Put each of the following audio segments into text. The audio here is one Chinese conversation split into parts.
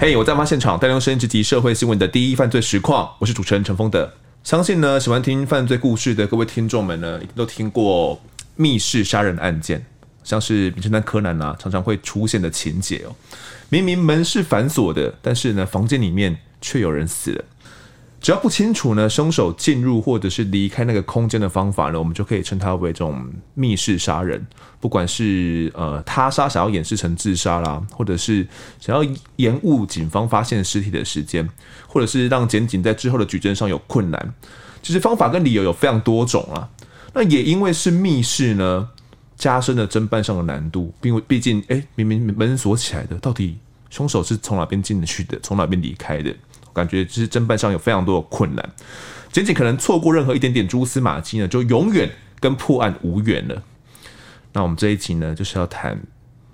嘿我在案发现场，带您用声音直击社会新闻的第一犯罪实况。我是主持人陈峰德。相信呢，喜欢听犯罪故事的各位听众们呢，一定都听过密室杀人案件，像是名侦探柯南啊，常常会出现的情节哦。明明门是反锁的，但是呢，房间里面却有人死了。只要不清楚呢，凶手进入或者是离开那个空间的方法呢，我们就可以称它为这种密室杀人。不管是呃他杀，想要掩饰成自杀啦，或者是想要延误警方发现尸体的时间，或者是让检警在之后的举证上有困难，其实方法跟理由有非常多种啊。那也因为是密室呢，加深了侦办上的难度。因为毕竟，哎，明明门锁起来的，到底凶手是从哪边进去的，从哪边离开的？感觉就是侦办上有非常多的困难，仅仅可能错过任何一点点蛛丝马迹呢，就永远跟破案无缘了。那我们这一集呢，就是要谈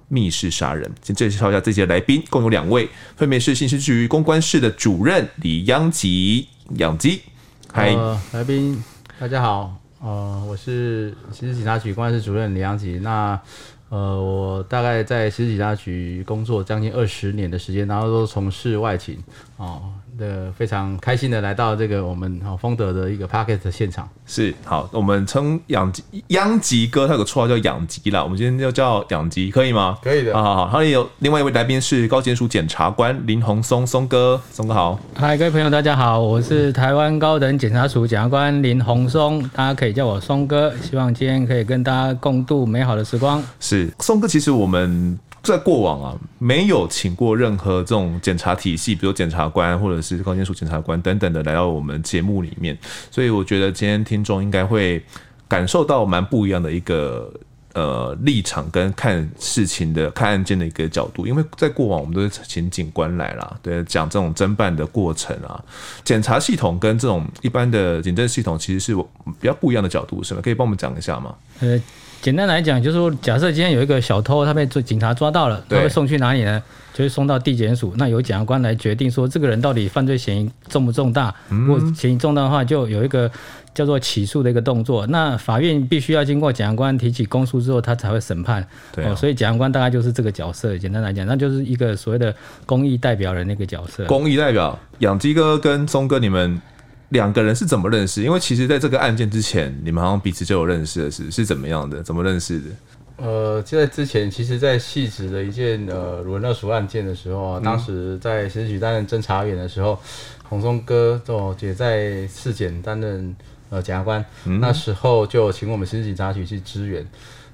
密室杀人。先介绍一下这些来宾，共有两位，分别是刑事局公关室的主任李央吉，央吉，嗨，呃，来宾大家好，呃，我是刑事警察局公关室主任李央吉。那呃，我大概在刑事警察局工作将近二十年的时间，然后都从事外勤哦。的非常开心的来到这个我们好丰德的一个的现场，是好，我们称央吉央吉哥，他有个绰号叫养吉啦，我们今天就叫养吉，可以吗？可以的，好好好。还有另外一位来宾是高检署检察官林宏松，松哥，松哥好。嗨，各位朋友，大家好，我是台湾高等检察署检察官林宏松，大家可以叫我松哥。希望今天可以跟大家共度美好的时光。是松哥，其实我们。在过往啊，没有请过任何这种检察体系，比如检察官或者是高检署检察官等等的来到我们节目里面，所以我觉得今天听众应该会感受到蛮不一样的一个呃立场跟看事情的看案件的一个角度，因为在过往我们都是请警官来啦，对，讲这种侦办的过程啊，检察系统跟这种一般的警政系统其实是比较不一样的角度，是吗？可以帮我们讲一下吗？呃。简单来讲，就是说，假设今天有一个小偷，他被警察抓到了，他会送去哪里呢？就是送到地检署。那由检察官来决定说，这个人到底犯罪嫌疑重不重大？如果嫌疑重大的话，就有一个叫做起诉的一个动作。那法院必须要经过检察官提起公诉之后，他才会审判。对、哦，所以检察官大概就是这个角色。简单来讲，那就是一个所谓的公益代表人那个角色。公益代表，养鸡哥跟松哥，你们。两个人是怎么认识？因为其实在这个案件之前，你们好像彼此就有认识的是是怎么样的？怎么认识的？呃，就在之前，其实，在细致的一件呃卤肉属案件的时候啊，当时在刑事局担任侦查员的时候，洪松哥就也在市检担任呃检察官，嗯、那时候就请我们刑事警察局去支援。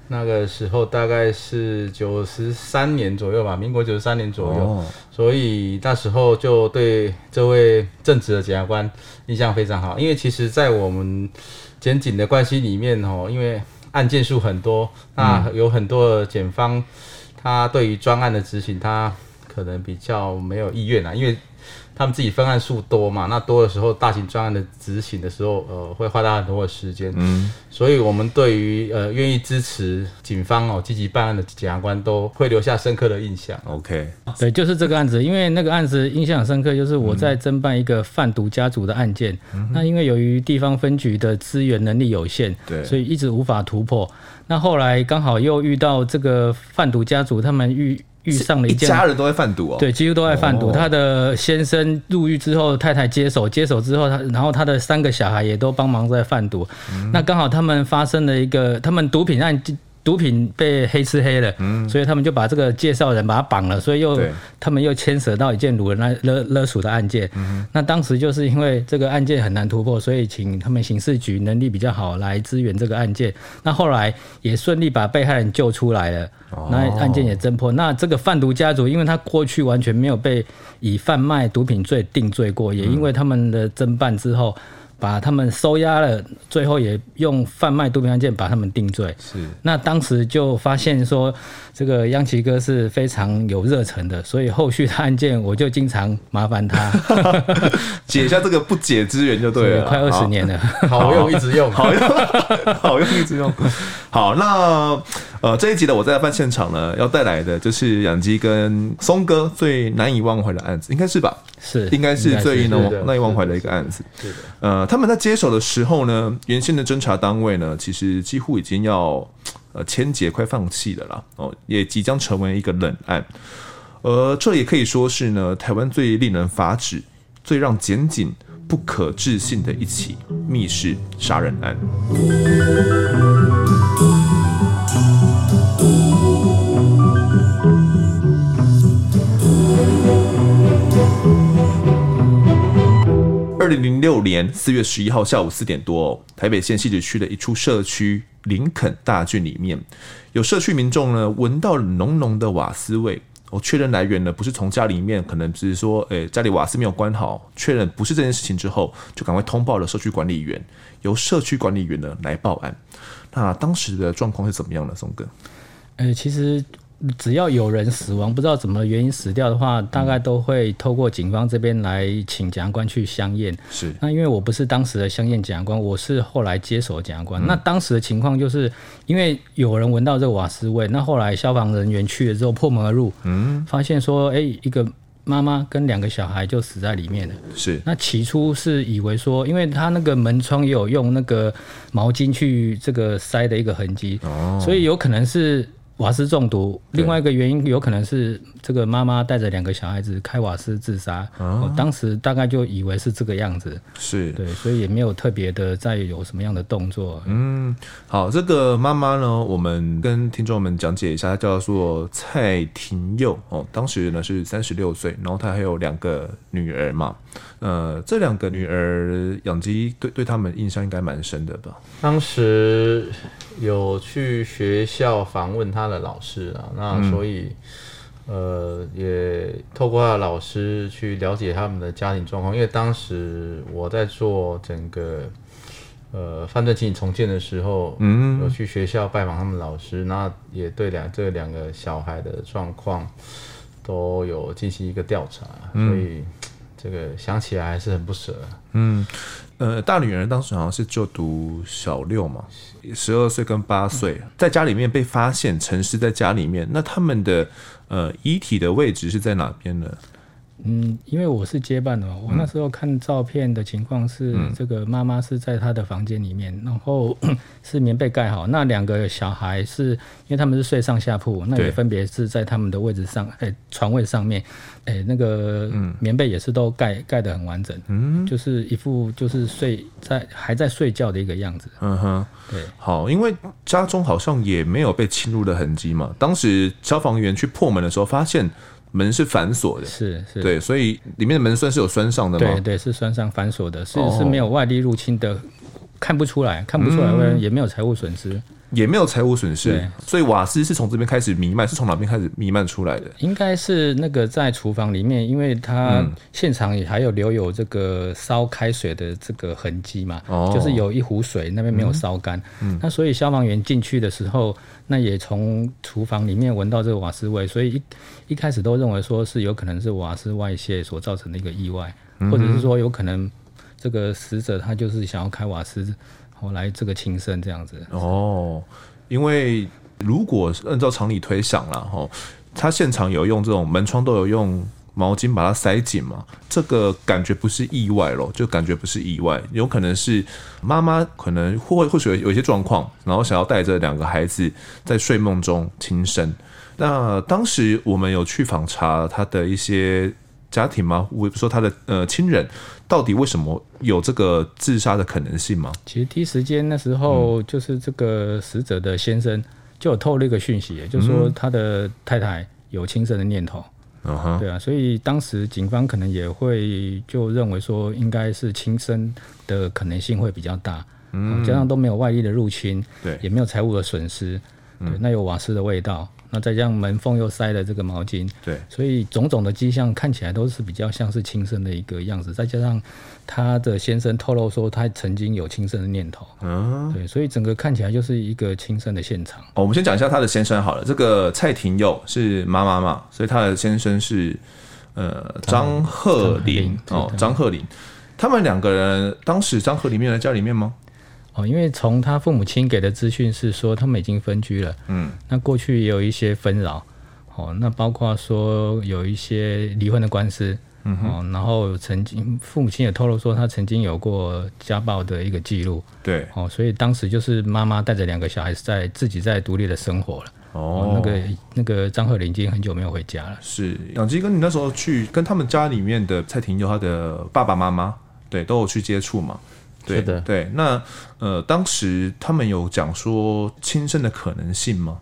那个时候大概是九十三年左右吧，民国九十三年左右，哦、所以那时候就对这位正直的检察官印象非常好。因为其实，在我们检警的关系里面哦，因为案件数很多，那有很多的检方，他对于专案的执行，他可能比较没有意愿啊，因为。他们自己分案数多嘛，那多的时候，大型专案的执行的时候，呃，会花大很多的时间。嗯，所以我们对于呃愿意支持警方哦积极办案的检察官，都会留下深刻的印象。OK，对，就是这个案子，因为那个案子印象很深刻，就是我在侦办一个贩毒家族的案件。嗯、那因为由于地方分局的资源能力有限，对，所以一直无法突破。那后来刚好又遇到这个贩毒家族，他们遇。遇上了一件，一家人都在贩毒哦，对，几乎都在贩毒。哦、他的先生入狱之后，太太接手，接手之后，他然后他的三个小孩也都帮忙在贩毒。嗯、那刚好他们发生了一个，他们毒品案。毒品被黑吃黑了，嗯，所以他们就把这个介绍人把他绑了，所以又他们又牵扯到一件掳人来勒勒索的案件。嗯，那当时就是因为这个案件很难突破，所以请他们刑事局能力比较好来支援这个案件。那后来也顺利把被害人救出来了，哦、那案件也侦破。那这个贩毒家族，因为他过去完全没有被以贩卖毒品罪定罪过，也因为他们的侦办之后。把他们收押了，最后也用贩卖毒品案件把他们定罪。是，那当时就发现说，这个央奇哥是非常有热忱的，所以后续的案件我就经常麻烦他 解一下这个不解之缘就对了。快二十年了，好用一直用，好用好用一直用。好，那呃这一集的我在案发现场呢，要带来的就是养鸡跟松哥最难以忘怀的案子，应该是吧？是，应该是最难难以忘怀的一个案子。是的，呃，他们在接手的时候呢，原先的侦查单位呢，其实几乎已经要呃千结，快放弃了啦。哦，也即将成为一个冷案。而这也可以说是呢，台湾最令人发指、最让检警不可置信的一起密室杀人案。零零六年四月十一号下午四点多，台北县西子区的一处社区林肯大郡里面，有社区民众呢闻到浓浓的瓦斯味。我确认来源呢不是从家里面，可能只是说，诶，家里瓦斯没有关好。确认不是这件事情之后，就赶快通报了社区管理员，由社区管理员呢来报案。那当时的状况是怎么样的，松哥？呃，其实。只要有人死亡，不知道怎么原因死掉的话，大概都会透过警方这边来请检察官去相验。是，那因为我不是当时的相验检察官，我是后来接手检察官。嗯、那当时的情况就是，因为有人闻到这个瓦斯味，那后来消防人员去了之后破门而入，嗯，发现说，哎、欸，一个妈妈跟两个小孩就死在里面了。是，那起初是以为说，因为他那个门窗也有用那个毛巾去这个塞的一个痕迹，哦，所以有可能是。瓦斯中毒，另外一个原因有可能是这个妈妈带着两个小孩子开瓦斯自杀。我、哦、当时大概就以为是这个样子，是对，所以也没有特别的再有什么样的动作。嗯，好，这个妈妈呢，我们跟听众们讲解一下，她叫做蔡廷佑哦，当时呢是三十六岁，然后她还有两个女儿嘛。呃，这两个女儿养鸡对对他们印象应该蛮深的吧？当时有去学校访问他的老师啊，那所以、嗯、呃也透过他的老师去了解他们的家庭状况。因为当时我在做整个呃犯罪情景重建的时候，嗯，有去学校拜访他们老师，那也对两这两个小孩的状况都有进行一个调查，嗯、所以。这个想起来还是很不舍。嗯，呃，大女儿当时好像是就读小六嘛，十二岁跟八岁，在家里面被发现沉尸在家里面，那他们的呃遗体的位置是在哪边呢？嗯，因为我是接办的，我那时候看照片的情况是，这个妈妈是在她的房间里面，然后 是棉被盖好，那两个小孩是因为他们是睡上下铺，那也分别是在他们的位置上，哎，床位上面，哎，那个棉被也是都盖盖得很完整，嗯，就是一副就是睡在还在睡觉的一个样子。嗯哼，对，好，因为家中好像也没有被侵入的痕迹嘛，当时消防员去破门的时候发现。门是反锁的，是是，对，所以里面的门栓是有栓上的吗？对对，是栓上反锁的，是是没有外力入侵的，看不出来，看不出来，嗯、也没有财务损失。也没有财务损失，所以瓦斯是从这边开始弥漫，是从哪边开始弥漫出来的？应该是那个在厨房里面，因为它现场也还有留有这个烧开水的这个痕迹嘛，哦、就是有一壶水那边没有烧干，嗯嗯、那所以消防员进去的时候，那也从厨房里面闻到这个瓦斯味，所以一一开始都认为说是有可能是瓦斯外泄所造成的一个意外，或者是说有可能这个死者他就是想要开瓦斯。后来这个轻生这样子哦，因为如果按照常理推想了哈，他现场有用这种门窗都有用毛巾把它塞紧嘛，这个感觉不是意外咯，就感觉不是意外，有可能是妈妈可能或或许有一些状况，然后想要带着两个孩子在睡梦中轻生。那当时我们有去访查他的一些家庭吗？我说他的呃亲人。到底为什么有这个自杀的可能性吗？其实第一时间那时候，就是这个死者的先生就有透露一个讯息，嗯、就是说他的太太有轻生的念头。嗯哼，对啊，所以当时警方可能也会就认为说，应该是轻生的可能性会比较大。嗯，加上都没有外力的入侵，对，也没有财物的损失，对，那有瓦斯的味道。那再加上门缝又塞了这个毛巾，对，所以种种的迹象看起来都是比较像是轻生的一个样子。再加上他的先生透露说他曾经有轻生的念头，嗯，对，所以整个看起来就是一个轻生的现场。哦，我们先讲一下他的先生好了。这个蔡廷佑是妈妈嘛，所以他的先生是呃张鹤林哦，张鹤林。他们两个人当时张鹤龄在家里面吗？哦，因为从他父母亲给的资讯是说，他们已经分居了。嗯，那过去也有一些纷扰。哦，那包括说有一些离婚的官司。嗯哼，然后曾经父母亲也透露说他曾经有过家暴的一个记录，对，哦，所以当时就是妈妈带着两个小孩在自己在独立的生活了。哦，那个那个张鹤林已经很久没有回家了。是养鸡跟你那时候去跟他们家里面的蔡廷佑他的爸爸妈妈，对，都有去接触嘛？对是的，对。那呃，当时他们有讲说轻生的可能性吗？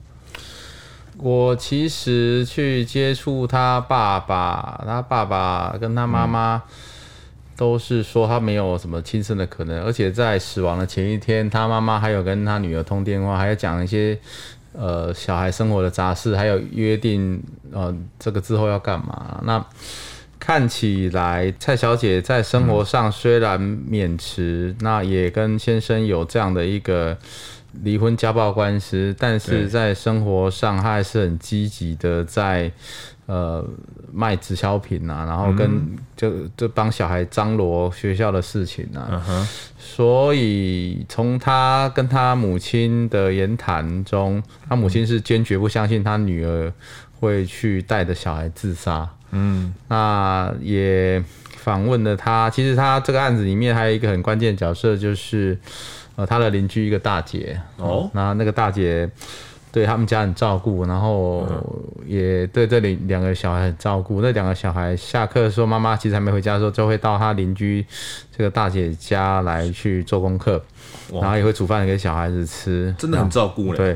我其实去接触他爸爸，他爸爸跟他妈妈都是说他没有什么轻生的可能，而且在死亡的前一天，他妈妈还有跟他女儿通电话，还有讲一些。呃，小孩生活的杂事，还有约定，呃，这个之后要干嘛？那看起来蔡小姐在生活上虽然免持，嗯、那也跟先生有这样的一个离婚家暴官司，但是在生活上他还是很积极的在。呃，卖直销品啊，然后跟就就帮小孩张罗学校的事情啊，所以从他跟他母亲的言谈中，他母亲是坚决不相信他女儿会去带着小孩自杀。嗯，那也访问了他，其实他这个案子里面还有一个很关键的角色，就是呃他的邻居一个大姐哦，那那个大姐。对他们家很照顾，然后也对这里两个小孩很照顾。那两个小孩下课的时候，妈妈其实还没回家的时候，就会到他邻居这个大姐家来去做功课，然后也会煮饭给小孩子吃，真的很照顾。对，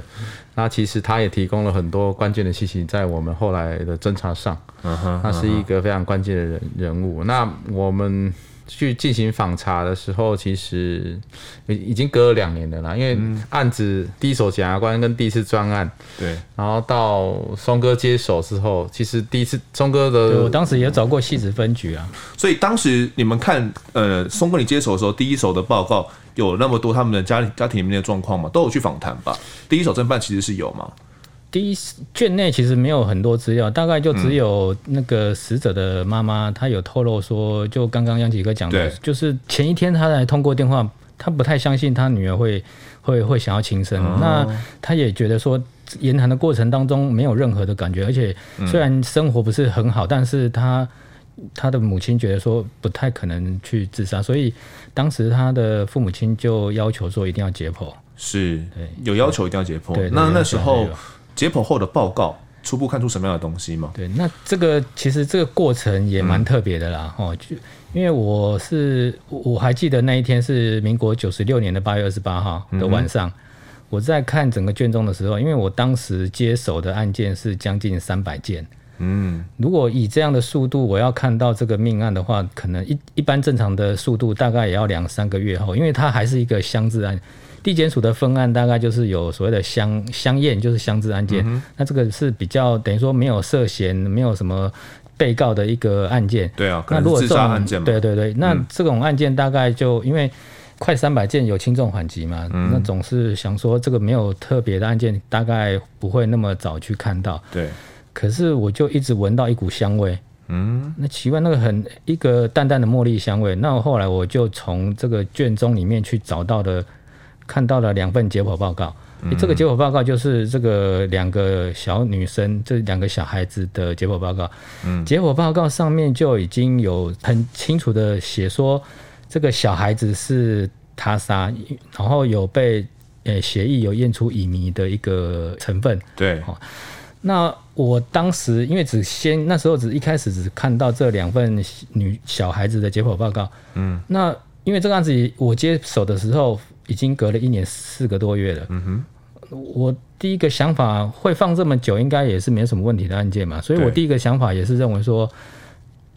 那其实他也提供了很多关键的信息，在我们后来的侦查上，嗯哼，他是一个非常关键的人人物。那我们。去进行访查的时候，其实已已经隔了两年了啦。因为案子第一手检察官跟第一次专案，对，然后到松哥接手之后，其实第一次松哥的，我当时也找过戏子分局啊。所以当时你们看，呃，松哥你接手的时候，第一手的报告有那么多他们的家家庭里面的状况吗？都有去访谈吧？第一手侦办其实是有吗？第一卷内其实没有很多资料，大概就只有那个死者的妈妈，她有透露说，就刚刚杨启哥讲的，就是前一天他来通过电话，他不太相信他女儿会会会想要轻生，哦、那他也觉得说言谈的过程当中没有任何的感觉，而且虽然生活不是很好，但是他他的母亲觉得说不太可能去自杀，所以当时他的父母亲就要求说一定要解剖，是对。有要求一定要解剖，对，那那时候。解剖后的报告初步看出什么样的东西吗？对，那这个其实这个过程也蛮特别的啦，哦、嗯，就因为我是我还记得那一天是民国九十六年的八月二十八号的晚上，嗯、我在看整个卷宗的时候，因为我当时接手的案件是将近三百件，嗯，如果以这样的速度我要看到这个命案的话，可能一一般正常的速度大概也要两三个月后，因为它还是一个乡治案。地检署的分案大概就是有所谓的乡乡验，就是乡治案件。嗯、那这个是比较等于说没有涉嫌、没有什么被告的一个案件。对啊，那如果自杀案件嘛。对对对，那这种案件大概就因为快三百件有轻重缓急嘛，嗯、那总是想说这个没有特别的案件，大概不会那么早去看到。对。可是我就一直闻到一股香味。嗯。那奇怪，那个很一个淡淡的茉莉香味。那后来我就从这个卷宗里面去找到的。看到了两份解剖报告，嗯、这个解剖报告就是这个两个小女生，这两个小孩子的解剖报告。嗯，解剖报告上面就已经有很清楚的写说，这个小孩子是他杀，然后有被呃协议有验出乙醚的一个成分。对，那我当时因为只先那时候只一开始只看到这两份女小孩子的解剖报告。嗯，那因为这个案子我接手的时候。已经隔了一年四个多月了。嗯哼，我第一个想法会放这么久，应该也是没什么问题的案件嘛。所以我第一个想法也是认为说，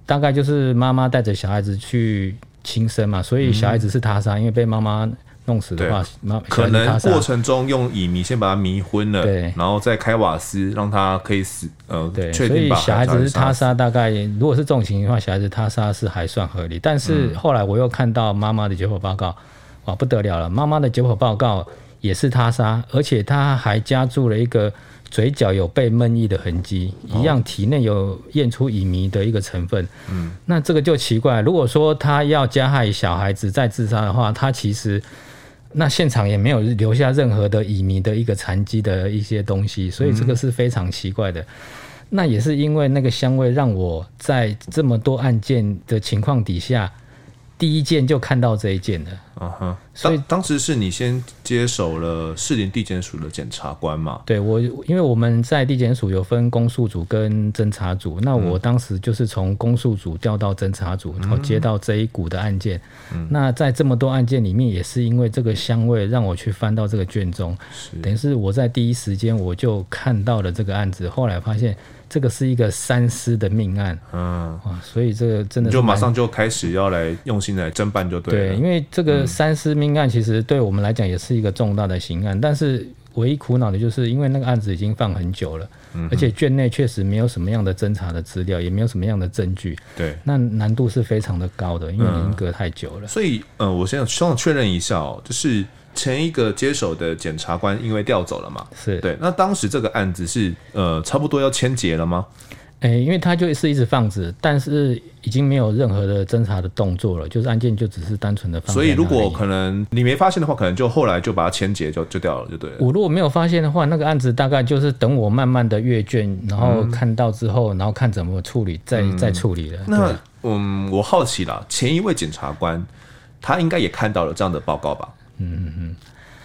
大概就是妈妈带着小孩子去轻生嘛，所以小孩子是他杀，因为被妈妈弄死的话，妈可能过程中用乙醚先把他迷昏了，对，然后再开瓦斯让他可以死。呃，对，所以小孩子是他杀，大概如果是这种情况的话，小孩子他杀是还算合理。但是后来我又看到妈妈的解剖报告。啊，不得了了！妈妈的解剖报告也是他杀，而且他还加注了一个嘴角有被闷意的痕迹，一样体内有验出乙醚的一个成分。嗯，那这个就奇怪。如果说他要加害小孩子再自杀的话，他其实那现场也没有留下任何的乙醚的一个残迹的一些东西，所以这个是非常奇怪的。那也是因为那个香味让我在这么多案件的情况底下，第一件就看到这一件了。啊哈，所以当时是你先接手了士林地检署的检察官嘛？对，我因为我们在地检署有分公诉组跟侦查组，那我当时就是从公诉组调到侦查组，然后接到这一股的案件。嗯、那在这么多案件里面，也是因为这个香味让我去翻到这个卷宗，是等于是我在第一时间我就看到了这个案子，后来发现。这个是一个三尸的命案，嗯，所以这个真的就马上就开始要来用心来侦办就对了。对，因为这个三尸命案其实对我们来讲也是一个重大的刑案，但是唯一苦恼的就是因为那个案子已经放很久了，嗯、而且卷内确实没有什么样的侦查的资料，也没有什么样的证据，对，那难度是非常的高的，因为已经隔太久了。嗯、所以，呃，我现在希望确认一下哦，就是。前一个接手的检察官因为调走了嘛，是对。那当时这个案子是呃差不多要签结了吗？哎、欸，因为他就是一直放着，但是已经没有任何的侦查的动作了，就是案件就只是单纯的放。所以如果可能你没发现的话，可能就后来就把它签结就就掉了，就对了。我如果没有发现的话，那个案子大概就是等我慢慢的阅卷，然后看到之后，嗯、然后看怎么处理，再、嗯、再处理了。那嗯，我好奇了，前一位检察官他应该也看到了这样的报告吧？嗯嗯嗯，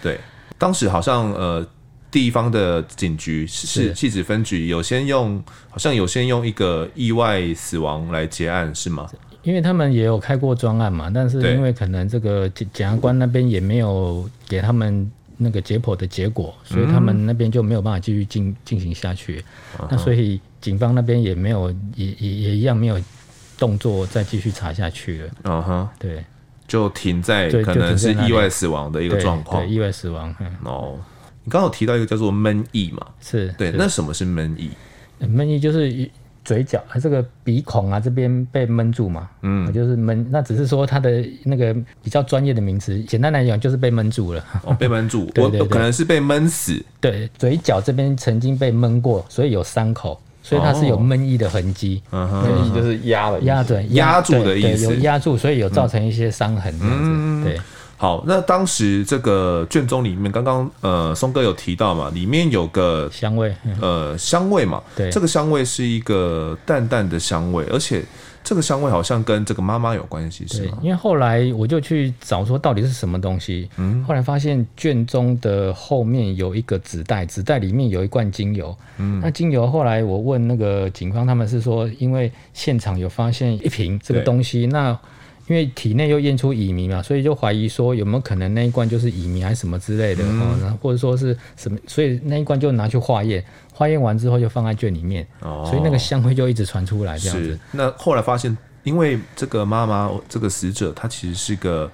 对，当时好像呃，地方的警局是汐止分局有先用，好像有先用一个意外死亡来结案是吗？因为他们也有开过专案嘛，但是因为可能这个检检察官那边也没有给他们那个解剖的结果，所以他们那边就没有办法继续进进行下去。嗯、那所以警方那边也没有，也也也一样没有动作再继续查下去了。嗯哼，对。就停在可能是意外死亡的一个状况，意外死亡。哦，你刚刚有提到一个叫做闷意嘛？是对，那什么是闷意？闷意就是嘴角啊，这个鼻孔啊这边被闷住嘛。嗯，就是闷。那只是说它的那个比较专业的名词，简单来讲就是被闷住了。哦，被闷住，我可能是被闷死。对，嘴角这边曾经被闷过，所以有伤口。所以它是有闷意的痕迹，闷意就是压了，压着压住的意思，有压住，所以有造成一些伤痕这样子。嗯、对，好，那当时这个卷宗里面，刚刚呃松哥有提到嘛，里面有个香味，呃香味嘛，对，这个香味是一个淡淡的香味，而且。这个香味好像跟这个妈妈有关系，是吗？因为后来我就去找说到底是什么东西，嗯，后来发现卷宗的后面有一个纸袋，纸袋里面有一罐精油，嗯，那精油后来我问那个警方，他们是说因为现场有发现一瓶这个东西，那。因为体内又验出乙醚嘛，所以就怀疑说有没有可能那一罐就是乙醚还是什么之类的，嗯、然后或者说是什么，所以那一罐就拿去化验，化验完之后就放在卷里面，哦、所以那个香味就一直传出来这样子。那后来发现，因为这个妈妈这个死者她其实是个。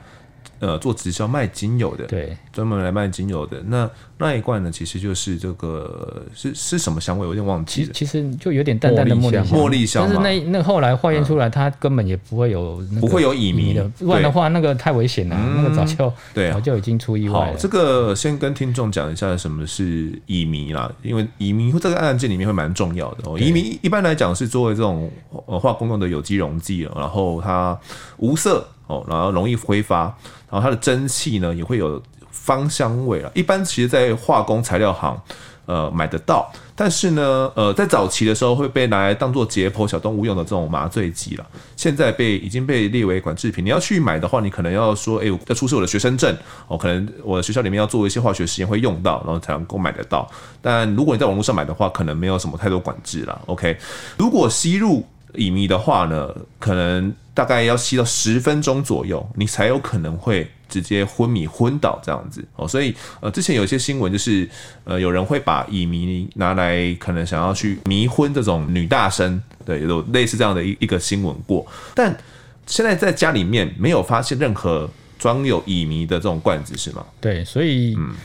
呃，做直销卖精油的，对，专门来卖精油的。那那一罐呢，其实就是这个是是什么香味？我有点忘记了。其实就有点淡淡的茉莉香，茉莉香。但是那那后来化验出来，它根本也不会有不会有乙醚的，不然的话那个太危险了，那个早就对，早就已经出意外了。这个先跟听众讲一下什么是乙醚啦，因为乙醚这个案件里面会蛮重要的。乙醚一般来讲是作为这种呃化工用的有机溶剂，然后它无色。哦，然后容易挥发，然后它的蒸汽呢也会有芳香味啊。一般其实，在化工材料行，呃，买得到。但是呢，呃，在早期的时候会被拿来当做解剖小动物用的这种麻醉剂了。现在被已经被列为管制品。你要去买的话，你可能要说，哎，要出示我的学生证哦，可能我的学校里面要做一些化学实验会用到，然后才能够买得到。但如果你在网络上买的话，可能没有什么太多管制了。OK，如果吸入乙醚的话呢，可能。大概要吸到十分钟左右，你才有可能会直接昏迷昏倒这样子哦。所以呃，之前有一些新闻就是呃，有人会把乙醚拿来可能想要去迷昏这种女大生，对，有类似这样的一一个新闻过。但现在在家里面没有发现任何装有乙醚的这种罐子是吗？对，所以嗯，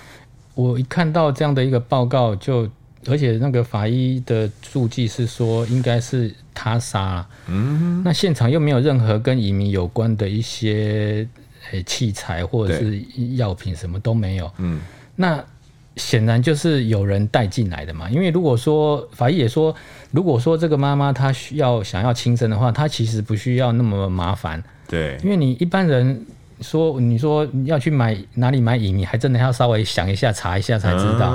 我一看到这样的一个报告就。而且那个法医的注记是说，应该是他杀。嗯，那现场又没有任何跟移民有关的一些诶器材或者是药品，什么都没有。嗯，那显然就是有人带进来的嘛。因为如果说法医也说，如果说这个妈妈她需要想要轻生的话，她其实不需要那么麻烦。对，因为你一般人。说你说你要去买哪里买乙醚，还真的要稍微想一下查一下才知道。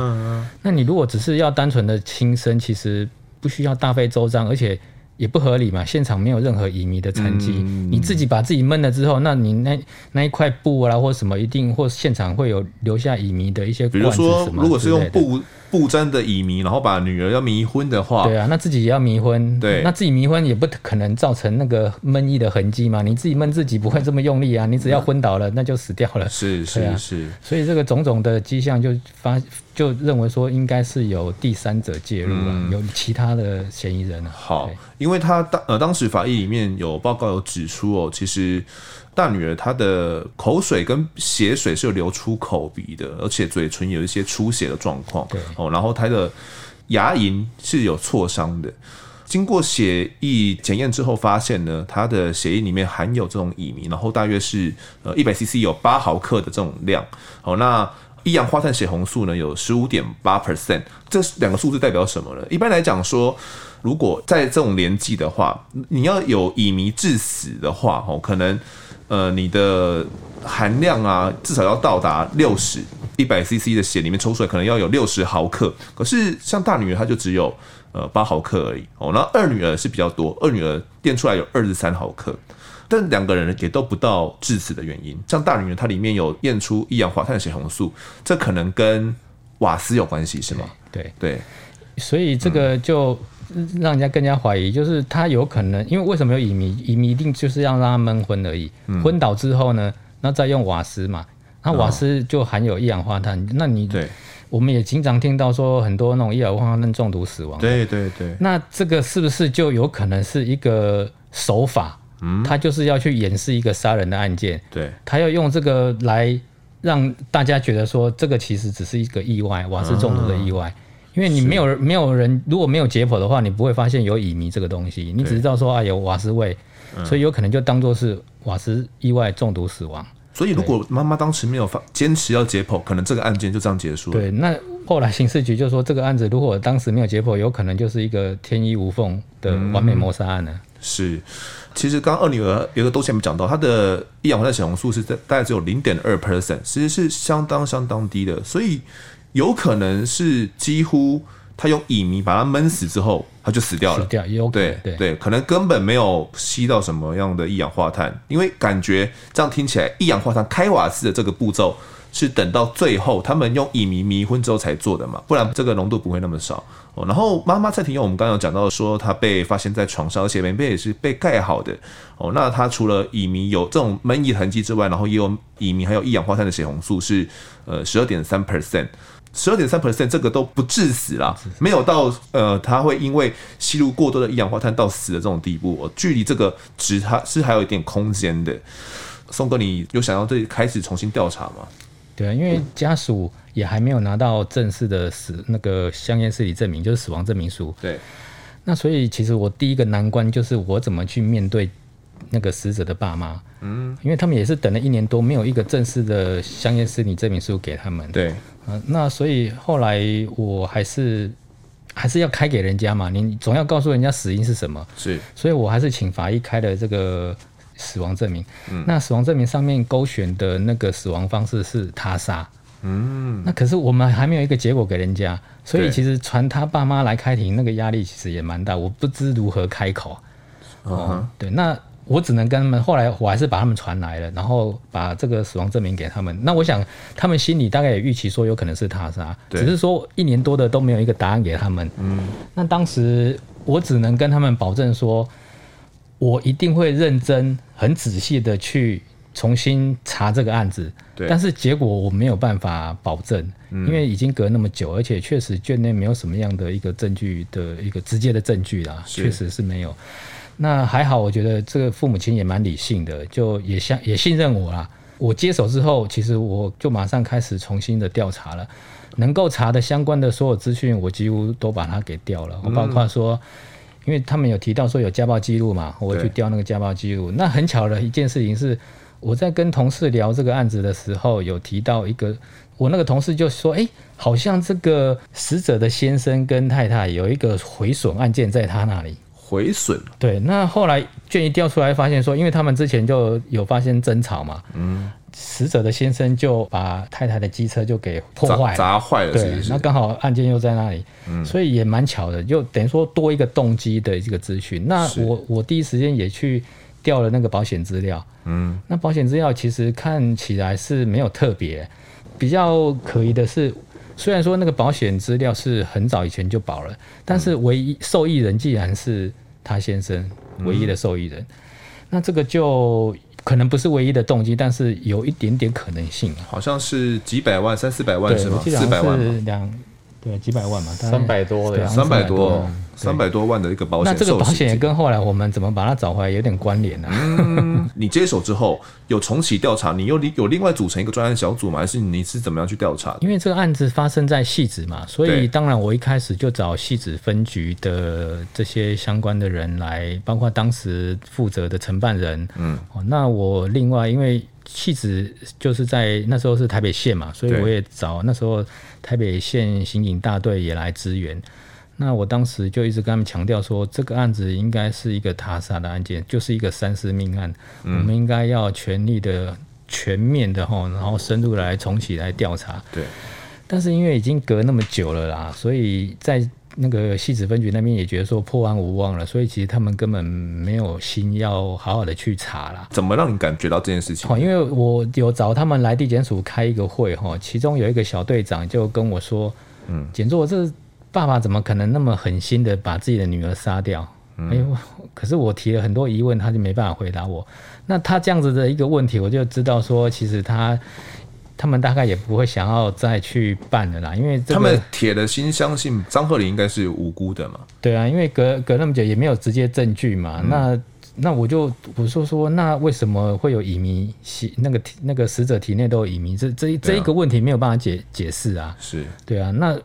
那你如果只是要单纯的轻生，其实不需要大费周章，而且。也不合理嘛，现场没有任何乙醚的残迹，嗯，你自己把自己闷了之后，那你那那一块布啊或什么，一定或现场会有留下乙醚的一些，比如说，如果是用布。不争的乙醚，然后把女儿要迷昏的话，对啊，那自己也要迷昏，对，那自己迷昏也不可能造成那个闷意的痕迹嘛。你自己闷自己不会这么用力啊，你只要昏倒了，那就死掉了。是是是，是，所以这个种种的迹象就发就认为说应该是有第三者介入了，嗯，有其他的嫌疑人了。好，因为他当呃当时法医里面有报告有指出哦，其实。大女儿她的口水跟血水是有流出口鼻的，而且嘴唇有一些出血的状况。对哦，然后她的牙龈是有挫伤的。经过血液检验之后，发现呢，她的血液里面含有这种乙醚，然后大约是呃一百 CC 有八毫克的这种量。哦，那一氧化碳血红素呢有十五点八 percent，这两个数字代表什么呢？一般来讲说，如果在这种年纪的话，你要有乙醚致死的话，哦，可能。呃，你的含量啊，至少要到达六十一百 CC 的血里面抽出来，可能要有六十毫克。可是像大女儿，她就只有呃八毫克而已哦。然后二女儿是比较多，二女儿验出来有二十三毫克，但两个人也都不到致死的原因。像大女儿，她里面有验出一氧化碳血红素，这可能跟瓦斯有关系，是吗？对对，对，所以这个就。嗯让人家更加怀疑，就是他有可能，因为为什么有乙醚？乙醚一定就是要让他闷昏而已。嗯、昏倒之后呢，那再用瓦斯嘛，那瓦斯就含有一氧化碳。哦、那你对，我们也经常听到说很多那种一氧化碳中毒死亡。对对对。那这个是不是就有可能是一个手法？嗯，他就是要去掩饰一个杀人的案件。对，他要用这个来让大家觉得说，这个其实只是一个意外，瓦斯中毒的意外。嗯因为你没有没有人，如果没有解剖的话，你不会发现有乙醚这个东西，你只知道说啊有瓦斯味，所以有可能就当做是瓦斯意外中毒死亡。所以如果妈妈当时没有发坚持要解剖，可能这个案件就这样结束了。对，那后来刑事局就说这个案子如果当时没有解剖，有可能就是一个天衣无缝的完美谋杀案呢。是，其实刚刚二女儿有个东西还没讲到，她的一氧化碳血红素是在大概只有零点二 percent，其实是相当相当低的，所以。有可能是几乎他用乙醚把它闷死之后，他就死掉了。死掉也有可能，对对，可能根本没有吸到什么样的一氧化碳，因为感觉这样听起来，一氧化碳开瓦斯的这个步骤是等到最后他们用乙醚迷昏之后才做的嘛，不然这个浓度不会那么少。哦，然后妈妈蔡廷佑，我们刚刚有讲到说她被发现在床上，而且棉被也是被盖好的。哦，那她除了乙醚有这种闷液痕迹之外，然后也有乙醚还有一氧化碳的血红素是呃十二点三 percent。十二点三 percent，这个都不致死啦，没有到呃，他会因为吸入过多的一氧化碳到死的这种地步。哦，距离这个值，它是还有一点空间的。宋哥，你有想要对开始重新调查吗？对啊，因为家属也还没有拿到正式的死那个香烟尸体证明，就是死亡证明书。对，那所以其实我第一个难关就是我怎么去面对那个死者的爸妈。嗯，因为他们也是等了一年多，没有一个正式的香烟尸体证明书给他们。对。嗯，那所以后来我还是还是要开给人家嘛，你总要告诉人家死因是什么。是，所以我还是请法医开了这个死亡证明。嗯，那死亡证明上面勾选的那个死亡方式是他杀。嗯，那可是我们还没有一个结果给人家，所以其实传他爸妈来开庭，那个压力其实也蛮大，我不知如何开口。哦、嗯，对，那。我只能跟他们，后来我还是把他们传来了，然后把这个死亡证明给他们。那我想他们心里大概也预期说有可能是他杀，只是说一年多的都没有一个答案给他们。嗯，那当时我只能跟他们保证说，我一定会认真、很仔细的去重新查这个案子。对，但是结果我没有办法保证，因为已经隔那么久，而且确实卷内没有什么样的一个证据的一个直接的证据啦，确实是没有。那还好，我觉得这个父母亲也蛮理性的，就也相也信任我啦。我接手之后，其实我就马上开始重新的调查了，能够查的相关的所有资讯，我几乎都把它给调了。我包括说，因为他们有提到说有家暴记录嘛，我去调那个家暴记录。那很巧的一件事情是，我在跟同事聊这个案子的时候，有提到一个，我那个同事就说，哎，好像这个死者的先生跟太太有一个毁损案件在他那里。毁损。对，那后来卷一调出来，发现说，因为他们之前就有发现争吵嘛，嗯，死者的先生就把太太的机车就给破坏砸坏了，对，那刚好案件又在那里，嗯，所以也蛮巧的，就等于说多一个动机的这个资讯。那我我第一时间也去调了那个保险资料，嗯，那保险资料其实看起来是没有特别，比较可疑的是，虽然说那个保险资料是很早以前就保了，但是唯一受益人既然是他先生，唯一的受益人，那这个就。可能不是唯一的动机，但是有一点点可能性。好像是几百万，三四百万是吗？四百万两，对，几百万嘛，三百多的，三百多。三百多万的一个保险，那这个保险也跟后来我们怎么把它找回来有点关联呢、啊？嗯，你接手之后有重启调查，你又有另外组成一个专案小组吗？还是你是怎么样去调查的？因为这个案子发生在戏子嘛，所以当然我一开始就找戏子分局的这些相关的人来，包括当时负责的承办人。嗯，哦那我另外因为戏子就是在那时候是台北县嘛，所以我也找那时候台北县刑警大队也来支援。那我当时就一直跟他们强调说，这个案子应该是一个他杀的案件，就是一个三尸命案，嗯、我们应该要全力的、全面的哈，然后深入来重启来调查。对。但是因为已经隔那么久了啦，所以在那个西子分局那边也觉得说破案无望了，所以其实他们根本没有心要好好的去查啦。怎么让你感觉到这件事情？因为我有找他们来地检署开一个会哈，其中有一个小队长就跟我说，嗯，检座这。爸爸怎么可能那么狠心的把自己的女儿杀掉？哎呦，可是我提了很多疑问，他就没办法回答我。那他这样子的一个问题，我就知道说，其实他他们大概也不会想要再去办了啦，因为他们铁了心相信张鹤龄应该是无辜的嘛。对啊，因为隔隔那么久也没有直接证据嘛。嗯、那那我就我说说，那为什么会有乙醚？那个那个死者体内都有乙醚，这这这一个问题没有办法解解释啊。是对啊，那。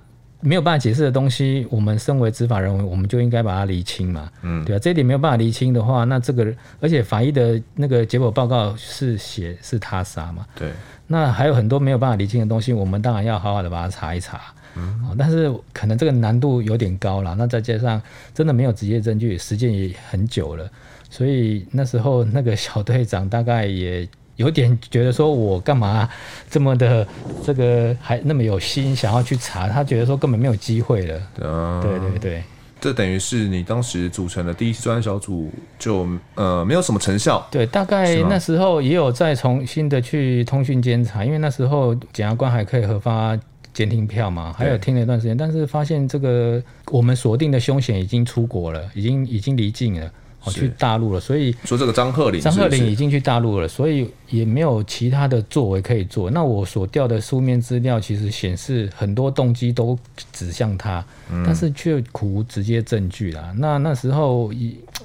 没有办法解释的东西，我们身为执法人员，我们就应该把它厘清嘛。嗯，对啊，这一点没有办法厘清的话，那这个而且法医的那个结果报告是写是他杀嘛。对，那还有很多没有办法厘清的东西，我们当然要好好的把它查一查。嗯，但是可能这个难度有点高了。那再加上真的没有直接证据，时间也很久了，所以那时候那个小队长大概也。有点觉得说，我干嘛这么的这个还那么有心想要去查？他觉得说根本没有机会了。啊、对对对，这等于是你当时组成的第一次专案小组就呃没有什么成效。对，大概那时候也有再重新的去通讯监察，因为那时候检察官还可以核发监听票嘛，还有听了一段时间，但是发现这个我们锁定的凶险已经出国了，已经已经离境了。哦，去大陆了，所以说这个张鹤龄，张鹤龄已经去大陆了，所以也没有其他的作为可以做。那我所调的书面资料，其实显示很多动机都指向他，嗯、但是却苦无直接证据啦。那那时候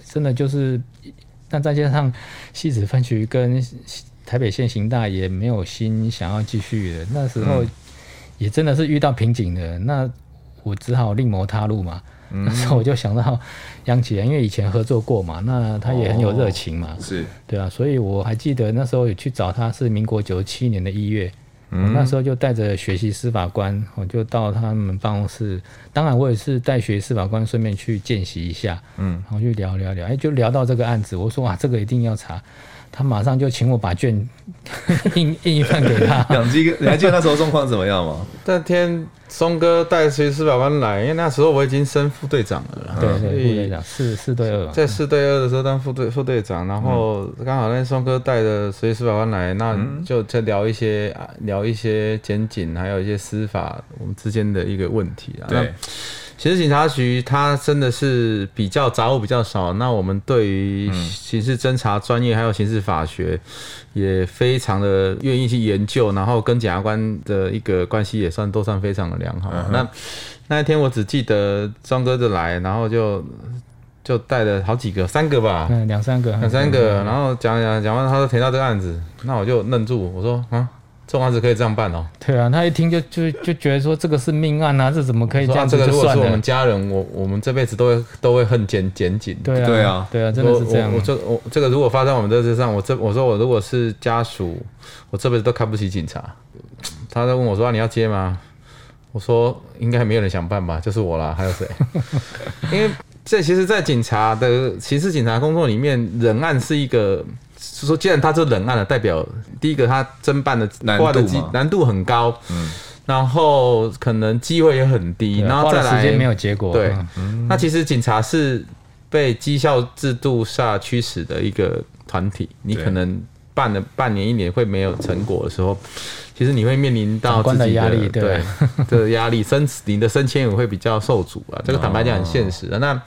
真的就是，但再加上西子分局跟台北县刑大也没有心想要继续的，那时候也真的是遇到瓶颈的，那我只好另谋他路嘛。那时候我就想到杨启仁，因为以前合作过嘛，那他也很有热情嘛，是。对啊，所以我还记得那时候有去找他，是民国九七年的一月，我那时候就带着学习司法官，我就到他们办公室，当然我也是带学习司法官顺便去见习一下，嗯，然后去聊聊聊，哎，就聊到这个案子，我说哇，这个一定要查。他马上就请我把卷 印印一份给他。两机，你还记得那时候状况怎么样吗？那天松哥带随四百万来，因为那时候我已经升副队长了。对对，副队长四四对二，在四对二的时候当副队副队长，然后刚好那松哥带着随四百万来，那就在聊一些聊一些检警，还有一些司法我们之间的一个问题啊。对。其实警察局它真的是比较杂物比较少，那我们对于刑事侦查专业还有刑事法学也非常的愿意去研究，然后跟检察官的一个关系也算都算非常的良好。嗯、那那一天我只记得庄哥就来，然后就就带了好几个，三个吧，嗯，两三个，两三个，然后讲讲讲完，他说提到这个案子，那我就愣住，我说啊。这种案子可以这样办哦？对啊，他一听就就就觉得说这个是命案啊，这怎么可以这样子就算？这个如果是我们家人，我我们这辈子都会都会恨检检警。对啊，对啊，对啊，真的是这样。我这我，我这个如果发生在我们这身上，我这我说我如果是家属，我这辈子都看不起警察。他在问我说、啊：“你要接吗？”我说：“应该没有人想办吧，就是我啦，还有谁？” 因为这其实，在警察的刑事警察工作里面，人案是一个。说，既然他是冷案了，代表第一个他侦办的难度的难度很高，嗯，然后可能机会也很低，然后再来时间没有结果，对，那其实警察是被绩效制度下驱使的一个团体，你可能办了半年一年会没有成果的时候，其实你会面临到自己的压力，对，这个压力，升你的升迁也会比较受阻啊，这个坦白讲很现实的那。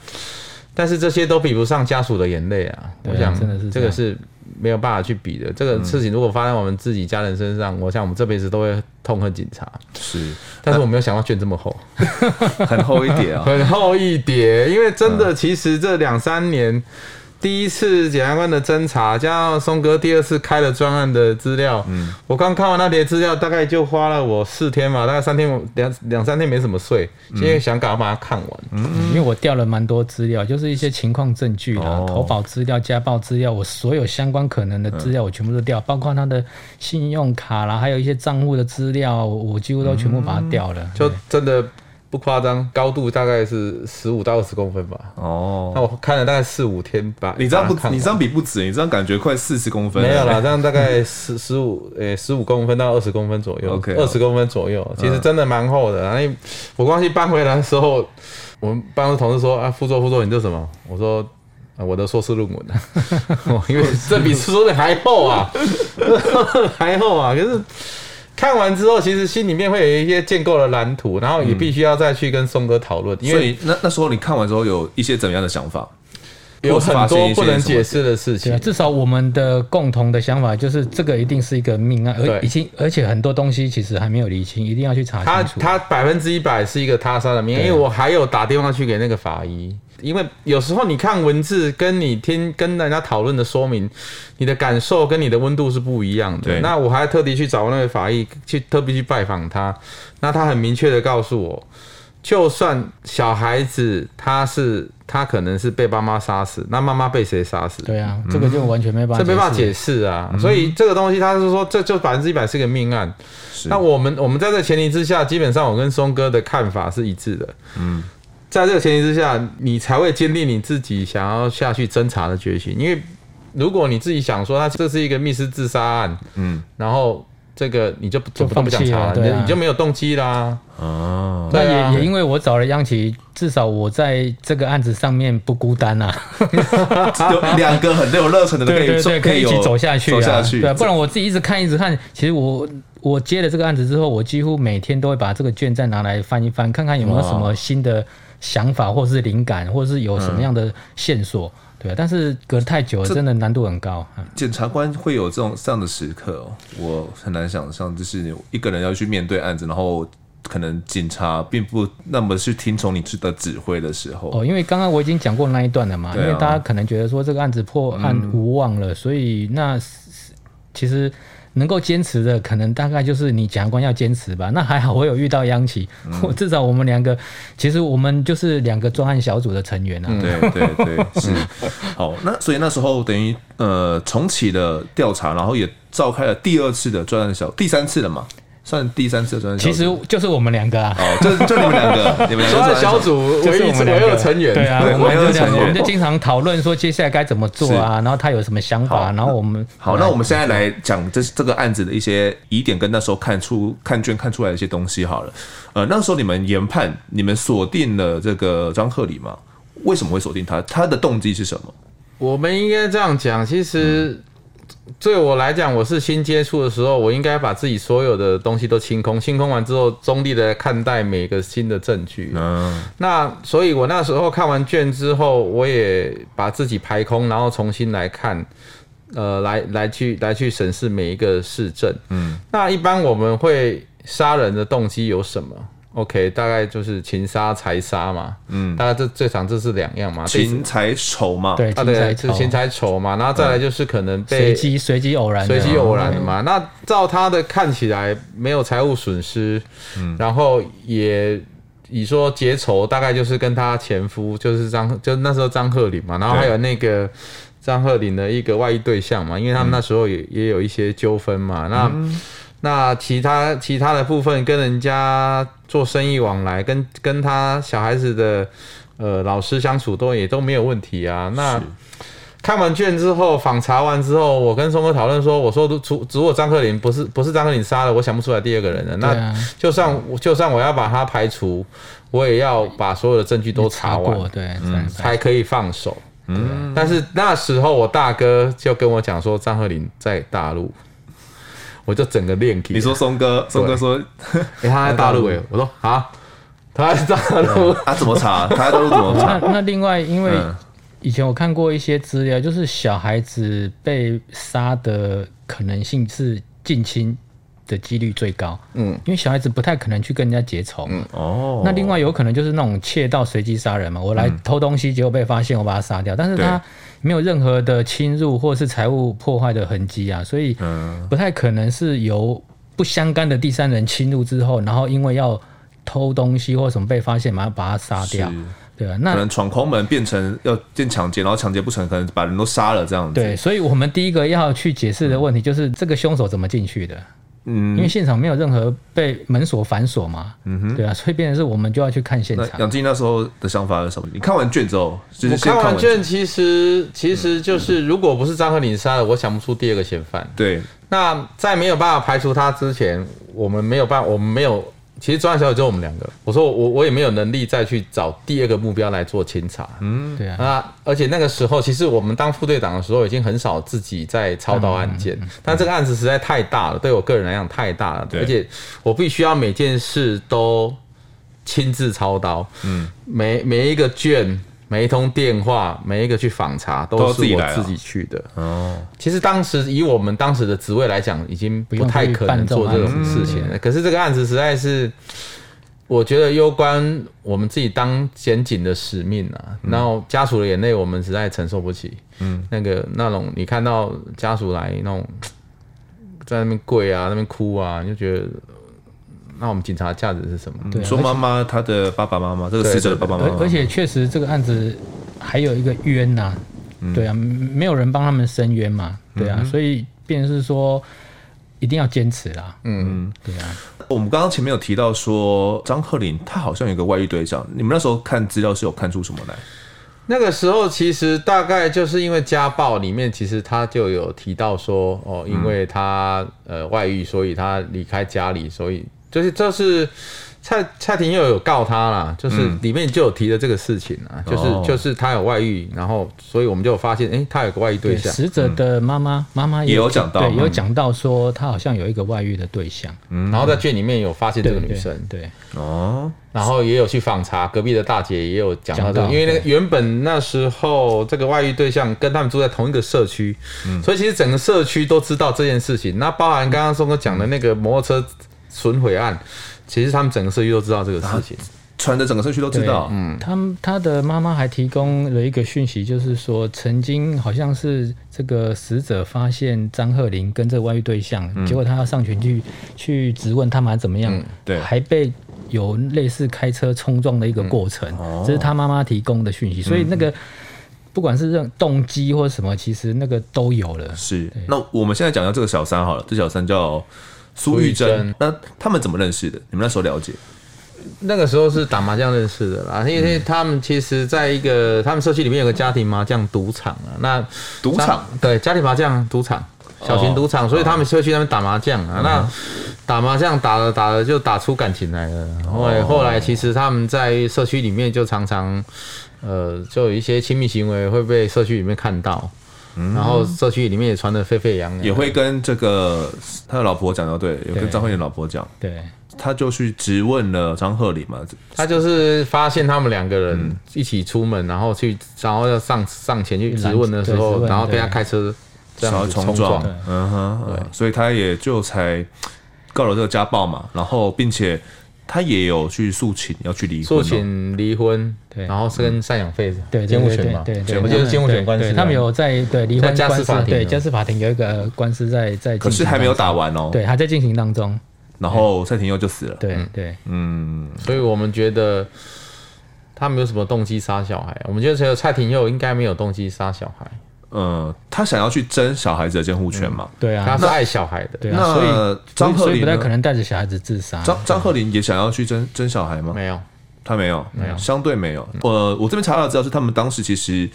但是这些都比不上家属的眼泪啊！我想，真的是这个是没有办法去比的。这个事情如果发生在我们自己家人身上，我想我们这辈子都会痛恨警察。是，但是我没有想到卷这么厚，很厚一叠啊，很厚一叠。因为真的，其实这两三年。第一次检察官的侦查，加上松哥第二次开了专案的资料，嗯，我刚看完那叠资料，大概就花了我四天嘛，大概三天两两三天没怎么睡，因为想赶快把它看完，嗯，因为我调了蛮多资料，就是一些情况证据啦，哦、投保资料、家暴资料，我所有相关可能的资料我全部都调，包括他的信用卡啦，还有一些账户的资料，我几乎都全部把它调了，就真的。不夸张，高度大概是十五到二十公分吧。哦，那我看了大概四五天吧。你这样不，你这样比不止，你这样感觉快四十公分。没有啦，这样大概十十五，诶，十五公分到二十公分左右。OK，二十公分左右，其实真的蛮厚的。然后我刚去搬回来的时候，我们办公室同事说啊，副座副座，你这什么？我说啊，我的硕士论文呢，因为这比硕士还厚啊，还厚啊，可是。看完之后，其实心里面会有一些建构的蓝图，然后也必须要再去跟松哥讨论。因为所以那那时候你看完之后有一些怎么样的想法？有很多不能解释的事情。至少我们的共同的想法就是，这个一定是一个命案，而已经而且很多东西其实还没有理清，一定要去查清楚。他他百分之一百是一个他杀的命案，因为我还有打电话去给那个法医。因为有时候你看文字，跟你听跟人家讨论的说明，你的感受跟你的温度是不一样的。对那我还特地去找那位法医，去特别去拜访他。那他很明确的告诉我，就算小孩子他是他可能是被爸妈杀死，那妈妈被谁杀死？对啊，这个就完全没办法，这没办法解释啊。嗯、所以这个东西，他是说这就百分之一百是个命案。是那我们我们在这前提之下，基本上我跟松哥的看法是一致的。嗯。在这个前提之下，你才会坚定你自己想要下去侦查的决心。因为如果你自己想说，他这是一个密室自杀案，嗯，然后这个你就就不想查了，你就没有动机啦。哦，那也也因为我找了央企，至少我在这个案子上面不孤单啊，有两个很有热忱的人可以可以一起走下去啊，对，不然我自己一直看一直看，其实我我接了这个案子之后，我几乎每天都会把这个卷再拿来翻一翻，看看有没有什么新的。想法，或是灵感，或是有什么样的线索，嗯、对，但是隔得太久了，真的难度很高。检察官会有这种这样的时刻，哦，我很难想象，就是一个人要去面对案子，然后可能警察并不那么去听从你的指挥的时候。哦，因为刚刚我已经讲过那一段了嘛，啊、因为大家可能觉得说这个案子破案无望了，嗯、所以那其实。能够坚持的，可能大概就是你检察官要坚持吧。那还好，我有遇到央琪，嗯、至少我们两个，其实我们就是两个专案小组的成员啊。对对对，是。好，那所以那时候等于呃重启了调查，然后也召开了第二次的专案小，第三次了嘛。算第三次专案，其实就是我们两个啊，哦，就就你们两个，你们两个专案小组就是我们两个成员，对啊，我们就我们就经常讨论说接下来该怎么做啊，然后他有什么想法，然后我们好，那我们现在来讲这这个案子的一些疑点，跟那时候看出看卷看出来的一些东西好了。呃，那时候你们研判，你们锁定了这个张鹤龄吗？为什么会锁定他？他的动机是什么？我们应该这样讲，其实。对我来讲，我是新接触的时候，我应该把自己所有的东西都清空，清空完之后，中立的看待每个新的证据。嗯，那所以，我那时候看完卷之后，我也把自己排空，然后重新来看，呃，来来去来去审视每一个事证。嗯，那一般我们会杀人的动机有什么？OK，大概就是情杀、财杀嘛，嗯，大概这最常这是两样嘛，情财仇嘛，对，啊对，是情财仇嘛，然后再来就是可能被随机随机偶然随机偶然的嘛，那照他的看起来没有财务损失，嗯，然后也以说结仇，大概就是跟他前夫就是张，就那时候张鹤龄嘛，然后还有那个张鹤龄的一个外遇对象嘛，因为他们那时候也也有一些纠纷嘛，那。那其他其他的部分跟人家做生意往来，跟跟他小孩子的呃老师相处都也都没有问题啊。那看完卷之后，访查完之后，我跟松哥讨论说，我说如如果张鹤林不是不是张鹤林杀的，我想不出来第二个人了。那就算就算我要把他排除，我也要把所有的证据都查完，过对，嗯，才可以放手。嗯，但是那时候我大哥就跟我讲说，张鹤林在大陆，我就整个练气。你说松哥，松哥说，哎，他在 大陆哎，我说啊，他在大陆，他 怎么查？他在大陆怎么查？那那另外因为。以前我看过一些资料，就是小孩子被杀的可能性是近亲的几率最高。嗯，因为小孩子不太可能去跟人家结仇。嗯哦。那另外有可能就是那种窃盗随机杀人嘛，我来偷东西，结果被发现，我把他杀掉，但是他没有任何的侵入或是财物破坏的痕迹啊，所以不太可能是由不相干的第三人侵入之后，然后因为要偷东西或什么被发现，马上把他杀掉。对啊，那可能闯空门变成要变抢劫，然后抢劫不成，可能把人都杀了这样子。对，所以我们第一个要去解释的问题就是这个凶手怎么进去的？嗯，因为现场没有任何被门锁反锁嘛。嗯哼，对啊，所以变成是我们就要去看现场。杨静那时候的想法是什么？你看完卷之后，就是、看我看完卷，其实其实就是如果不是张和林杀的，我想不出第二个嫌犯。对，那在没有办法排除他之前，我们没有办法，我们没有。其实专案小组就我们两个，我说我我也没有能力再去找第二个目标来做清查。嗯，对啊。那而且那个时候，其实我们当副队长的时候，已经很少自己在操刀案件。嗯嗯嗯、但这个案子实在太大了，对我个人来讲太大了。对。而且我必须要每件事都亲自操刀。嗯。每每一个卷。每一通电话，每一个去访查，都是我自己去的。哦，其实当时以我们当时的职位来讲，已经不太可能做这种事情了。可是这个案子实在是，我觉得攸关我们自己当检警的使命啊。然后家属的眼泪，我们实在承受不起。嗯，那个那种你看到家属来那种在那边跪啊，那边哭啊，你就觉得。那我们警察的价值是什么？对，说妈妈，她的爸爸妈妈，这个死者的爸爸妈妈。而且确实这个案子还有一个冤呐，对啊，没有人帮他们伸冤嘛，对啊，所以便是说一定要坚持啦。嗯，对啊。我们刚刚前面有提到说张鹤林他好像有个外遇对象，你们那时候看资料是有看出什么来？那个时候其实大概就是因为家暴里面，其实他就有提到说哦，因为他呃外遇，所以他离开家里，所以。就是这是蔡蔡婷又有告他啦，就是里面就有提的这个事情啊，嗯、就是就是他有外遇，然后所以我们就发现，哎、欸，他有个外遇对象。死者的妈妈妈妈也有讲到，对，有讲到说他好像有一个外遇的对象，嗯，然后在卷里面有发现这个女生，对，哦，然后也有去访查隔壁的大姐也有讲到这个，因为那个原本那时候这个外遇对象跟他们住在同一个社区，嗯，所以其实整个社区都知道这件事情。那包含刚刚松哥讲的那个摩托车。损毁案，其实他们整个社区都知道这个事情，传的整个社区都知道。嗯，他他的妈妈还提供了一个讯息，就是说曾经好像是这个死者发现张鹤林跟这个外遇对象，嗯、结果他要上前去去质问他们还怎么样，嗯、对，还被有类似开车冲撞的一个过程，嗯、这是他妈妈提供的讯息。所以那个不管是这种动机或者什么，其实那个都有了。是，那我们现在讲到这个小三好了，这小三叫。苏玉珍，那他们怎么认识的？你们那时候了解？那个时候是打麻将认识的啦，因为他们其实在一个他们社区里面有个家庭麻将赌场啊。那赌场对家庭麻将赌场，小型赌场，所以他们社区那边打麻将啊。那打麻将打了打了就打出感情来了。后来后来其实他们在社区里面就常常呃，就有一些亲密行为会被社区里面看到。然后社区里面也传的沸沸扬扬，也会跟这个他的老婆讲的，对，有跟张鹤龄老婆讲，对，他就去质问了张鹤礼嘛，他就是发现他们两个人一起出门，然后去，然后要上上前去质问的时候，然后被他开车这样冲撞，嗯哼，对，所以他也就才告了这个家暴嘛，然后并且。他也有去诉请要去离婚，诉请离婚，对，然后是跟赡养费，对，监护权嘛，对，对，我就是监护权官司，他们有在对离婚家事法庭，对，家事法庭有一个官司在在，可是还没有打完哦，对，还在进行当中，然后蔡廷佑就死了，对对，嗯，所以我们觉得他没有什么动机杀小孩，我们觉得只有蔡廷佑应该没有动机杀小孩。嗯，他想要去争小孩子的监护权嘛？对啊，他是爱小孩的。对啊，所以张鹤龄不太可能带着小孩子自杀。张张鹤龄也想要去争争小孩吗？没有，他没有，没有，相对没有。呃，我这边查到的资料是，他们当时其实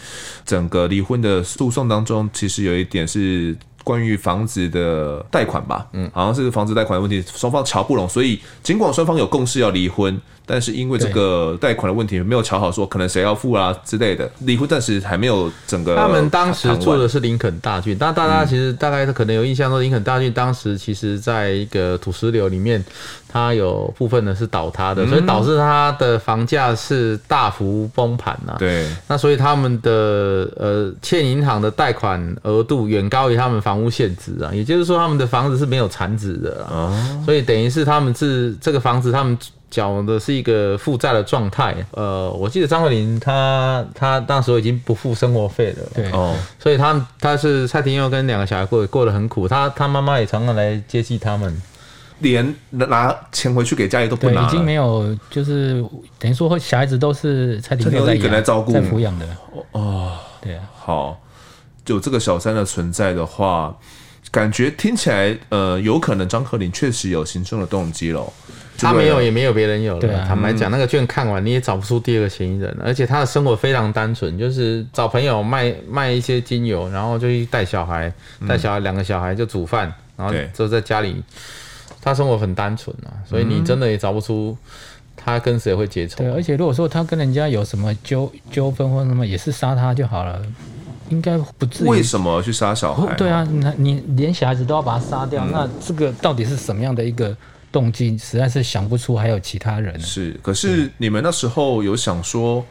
整个离婚的诉讼当中，其实有一点是关于房子的贷款吧，嗯，好像是房子贷款的问题，双方乔不拢，所以尽管双方有共识要离婚。但是因为这个贷款的问题没有瞧好，说可能谁要付啊之类的，离婚暂时还没有整个。他们当时住的是林肯大郡，但大家其实大概可能有印象说，林肯大郡当时其实在一个土石流里面，它有部分呢是倒塌的，所以导致它的房价是大幅崩盘呐。对，那所以他们的呃欠银行的贷款额度远高于他们房屋现值啊，也就是说他们的房子是没有产值的啊，所以等于是他们是这个房子他们。讲的是一个负债的状态，呃，我记得张鹤龄他他那时候已经不付生活费了，对。哦，所以他他是蔡廷佑跟两个小孩过过得很苦，他他妈妈也常常来接济他们，连拿钱回去给家里都不拿，已经没有，就是等于说小孩子都是蔡廷佑在来照顾、在抚养的。哦，对啊，好，就这个小三的存在的话，感觉听起来呃，有可能张克林确实有行凶的动机喽。他没有，也没有别人有了。坦白讲，那个卷看完你也找不出第二个嫌疑人，而且他的生活非常单纯，就是找朋友卖卖一些精油，然后就去带小孩，带小孩两个小孩就煮饭，然后就在家里，他生活很单纯啊，所以你真的也找不出他跟谁会结仇。对，而且如果说他跟人家有什么纠纠纷或什么，也是杀他就好了，应该不至于。为什么去杀小孩？对啊，你你连小孩子都要把他杀掉，那这个到底是什么样的一个？动机实在是想不出还有其他人。是，可是你们那时候有想说，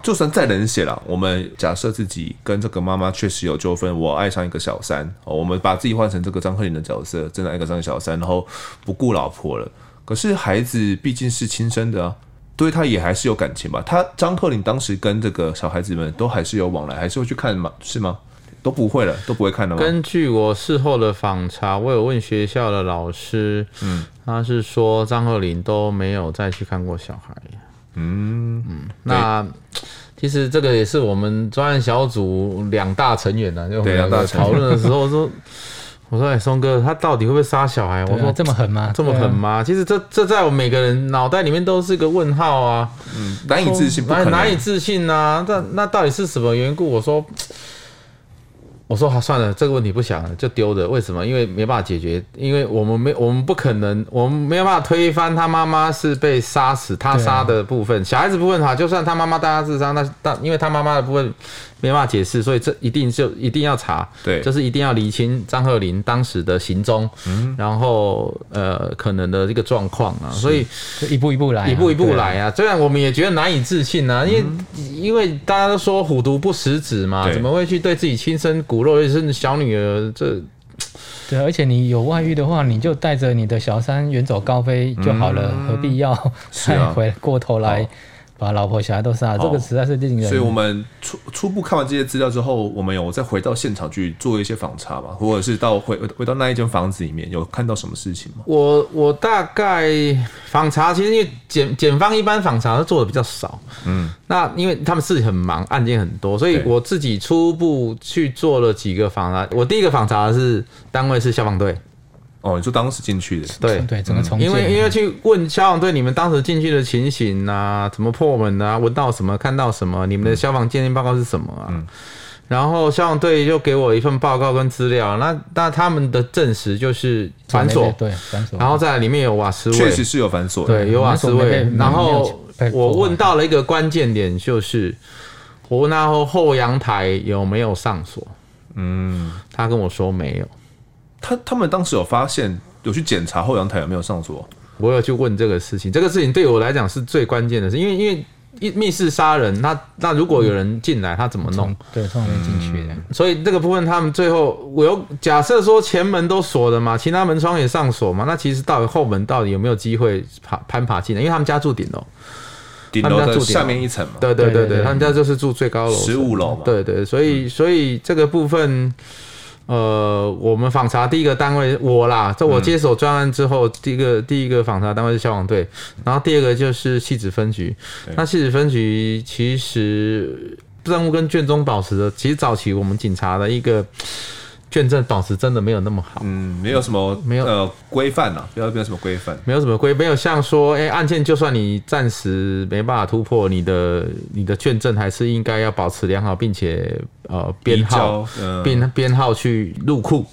就算再冷血了，我们假设自己跟这个妈妈确实有纠纷，我爱上一个小三，我们把自己换成这个张克林的角色，真的爱个这个小三，然后不顾老婆了。可是孩子毕竟是亲生的啊，对他也还是有感情吧？他张克林当时跟这个小孩子们都还是有往来，还是会去看吗？是吗？都不会了，都不会看了吗？根据我事后的访查，我有问学校的老师，嗯，他是说张鹤龄都没有再去看过小孩。嗯嗯，那其实这个也是我们专案小组两大成员呢，就两大讨论的时候 说，我说哎，松哥他到底会不会杀小孩？我说这么狠吗？这么狠吗？其实这这在我们每个人脑袋里面都是个问号啊，嗯，难以置信，难难以置信啊！那那到底是什么缘故？我说。我说好算了，这个问题不想了，就丢着。为什么？因为没办法解决，因为我们没，我们不可能，我们没有办法推翻他妈妈是被杀死，他杀的部分，小孩子部分哈，就算他妈妈大家自杀，那但因为他妈妈的部分。没办法解释，所以这一定就一定要查，对，就是一定要厘清张鹤林当时的行踪，嗯，然后呃可能的这个状况啊，所以一步一步来，一步一步来啊。虽然我们也觉得难以置信啊，因为因为大家都说虎毒不食子嘛，怎么会去对自己亲生骨肉，尤其是小女儿这？对，而且你有外遇的话，你就带着你的小三远走高飞就好了，何必要再 回过头来？把老婆小孩都杀了，这个实在是令人。所以我们初初步看完这些资料之后，我们有再回到现场去做一些访查吧，或者是到回回到那一间房子里面，有看到什么事情吗？我我大概访查，其实因为检检方一般访查都做的比较少，嗯，那因为他们自己很忙，案件很多，所以我自己初步去做了几个访查。我第一个访查的是单位是消防队。哦，你说当时进去的，对。对，整个重建，因为因为去问消防队，你们当时进去的情形啊，怎么破门啊，闻到什么，看到什么，你们的消防鉴定报告是什么啊？嗯、然后消防队就给我一份报告跟资料，那那他们的证实就是反锁，对反锁，然后在里面有瓦斯味，确实是有反锁，对，有瓦斯味。然后我问到了一个关键点，就是我问他后后阳台有没有上锁，嗯，他跟我说没有。他他们当时有发现，有去检查后阳台有没有上锁。我有去问这个事情，这个事情对我来讲是最关键的事，因为因为密室杀人，那那如果有人进来，他怎么弄？对，从里面进去的。所以这个部分，他们最后我有假设说前门都锁了嘛，其他门窗也上锁嘛，那其实到底后门到底有没有机会爬攀爬进来？因为他们家住顶楼，顶楼的下面一层嘛。对对对对，他们家就是住最高楼，十五楼嘛。对对，所以所以这个部分。呃，我们访查第一个单位我啦，在我接手专案之后，第一个第一个访查单位是消防队，然后第二个就是戏子分局。那戏子分局其实任务跟卷宗保持着，其实早期我们警察的一个卷证保持真的没有那么好，嗯，没有什么没有。呃规范啊，不要没有什么规范，没有什么规，没有像说，哎、欸，案件就算你暂时没办法突破，你的你的卷证还是应该要保持良好，并且呃编号编编、呃、号去入库，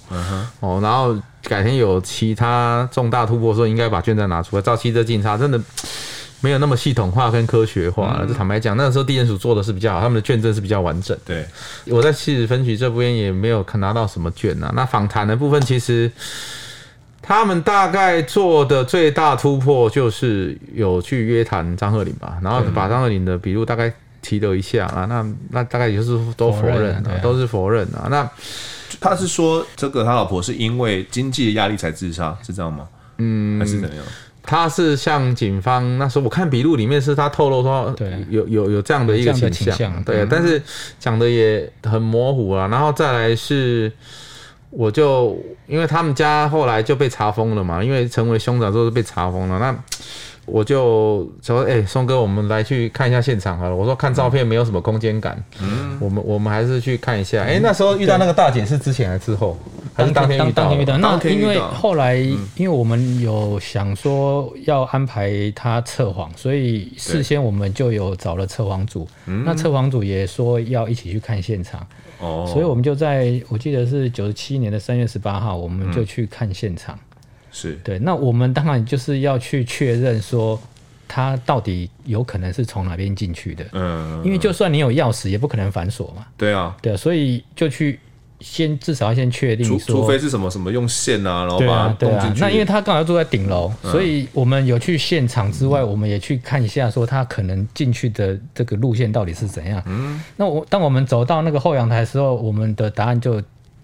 哦，然后改天有其他重大突破的时候，应该把卷证拿出来。照七这警察真的。没有那么系统化跟科学化了。就、嗯、坦白讲，那个时候地检署做的是比较好，他们的卷证是比较完整。对，我在七子分局这边也没有看拿到什么卷啊。那访谈的部分，其实他们大概做的最大突破就是有去约谈张鹤龄吧，然后把张鹤龄的笔录大概提了一下啊。那那大概也就是都否认、啊，都是否认啊。那他是说这个他老婆是因为经济的压力才自杀，是这样吗？嗯，还是怎么样？他是向警方那时候我看笔录里面是他透露说，有有有这样的一个倾向，向，对，但是讲的也很模糊啊。然后再来是，我就因为他们家后来就被查封了嘛，因为成为兄长之后就被查封了，那。我就说，哎、欸，松哥，我们来去看一下现场好了。我说看照片没有什么空间感，嗯，我们我们还是去看一下。哎、欸，那时候遇到那个大姐是之前还是之后？还是当天遇到？当天遇到。那因为后来，因为我们有想说要安排他测谎，所以事先我们就有找了测谎组。那测谎组也说要一起去看现场。哦。所以我们就在我记得是九十七年的三月十八号，我们就去看现场。是对，那我们当然就是要去确认说他到底有可能是从哪边进去的，嗯，因为就算你有钥匙，也不可能反锁嘛。对啊，对啊，所以就去先至少要先确定说，除非是什么什么用线啊，然后把它动进去。那因为他刚好住在顶楼，所以我们有去现场之外，我们也去看一下说他可能进去的这个路线到底是怎样。嗯，那我当我们走到那个后阳台的时候，我们的答案就。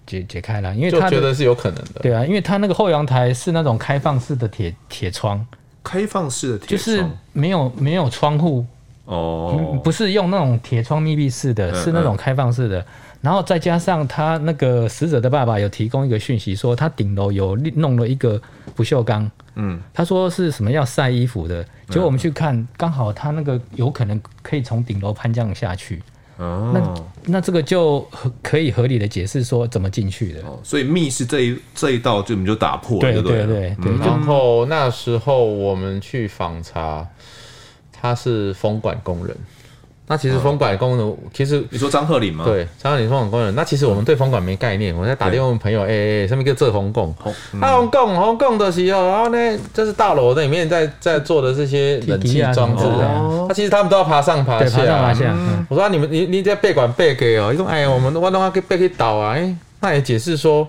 解解开了，因为他觉得是有可能的。对啊，因为他那个后阳台是那种开放式的铁铁窗，开放式的铁窗就是没有没有窗户哦，不是用那种铁窗密闭式的，是那种开放式的。然后再加上他那个死者的爸爸有提供一个讯息，说他顶楼有弄了一个不锈钢，嗯，他说是什么要晒衣服的，结果我们去看，刚好他那个有可能可以从顶楼攀降下去。哦，那那这个就可以合理的解释说怎么进去的。哦，所以密室这一这一道就我们就打破了，对对对对。嗯、然后那时候我们去访查，他是风管工人。那其实风管工人，哦、其实你说张鹤龄吗？对，张鹤龄风管工人。那其实我们对风管没概念，我在打电话问朋友，哎哎对，上面叫做风供，风供风供的时候，然后呢，这是大楼里面在在做的这些冷气装置啊。那、哦、其实他们都要爬上爬下，爬上爬下。嗯、我说、啊、你们你你在背管背给哦，你说哎呀，我们我弄啊给背给倒啊，哎，那也解释说。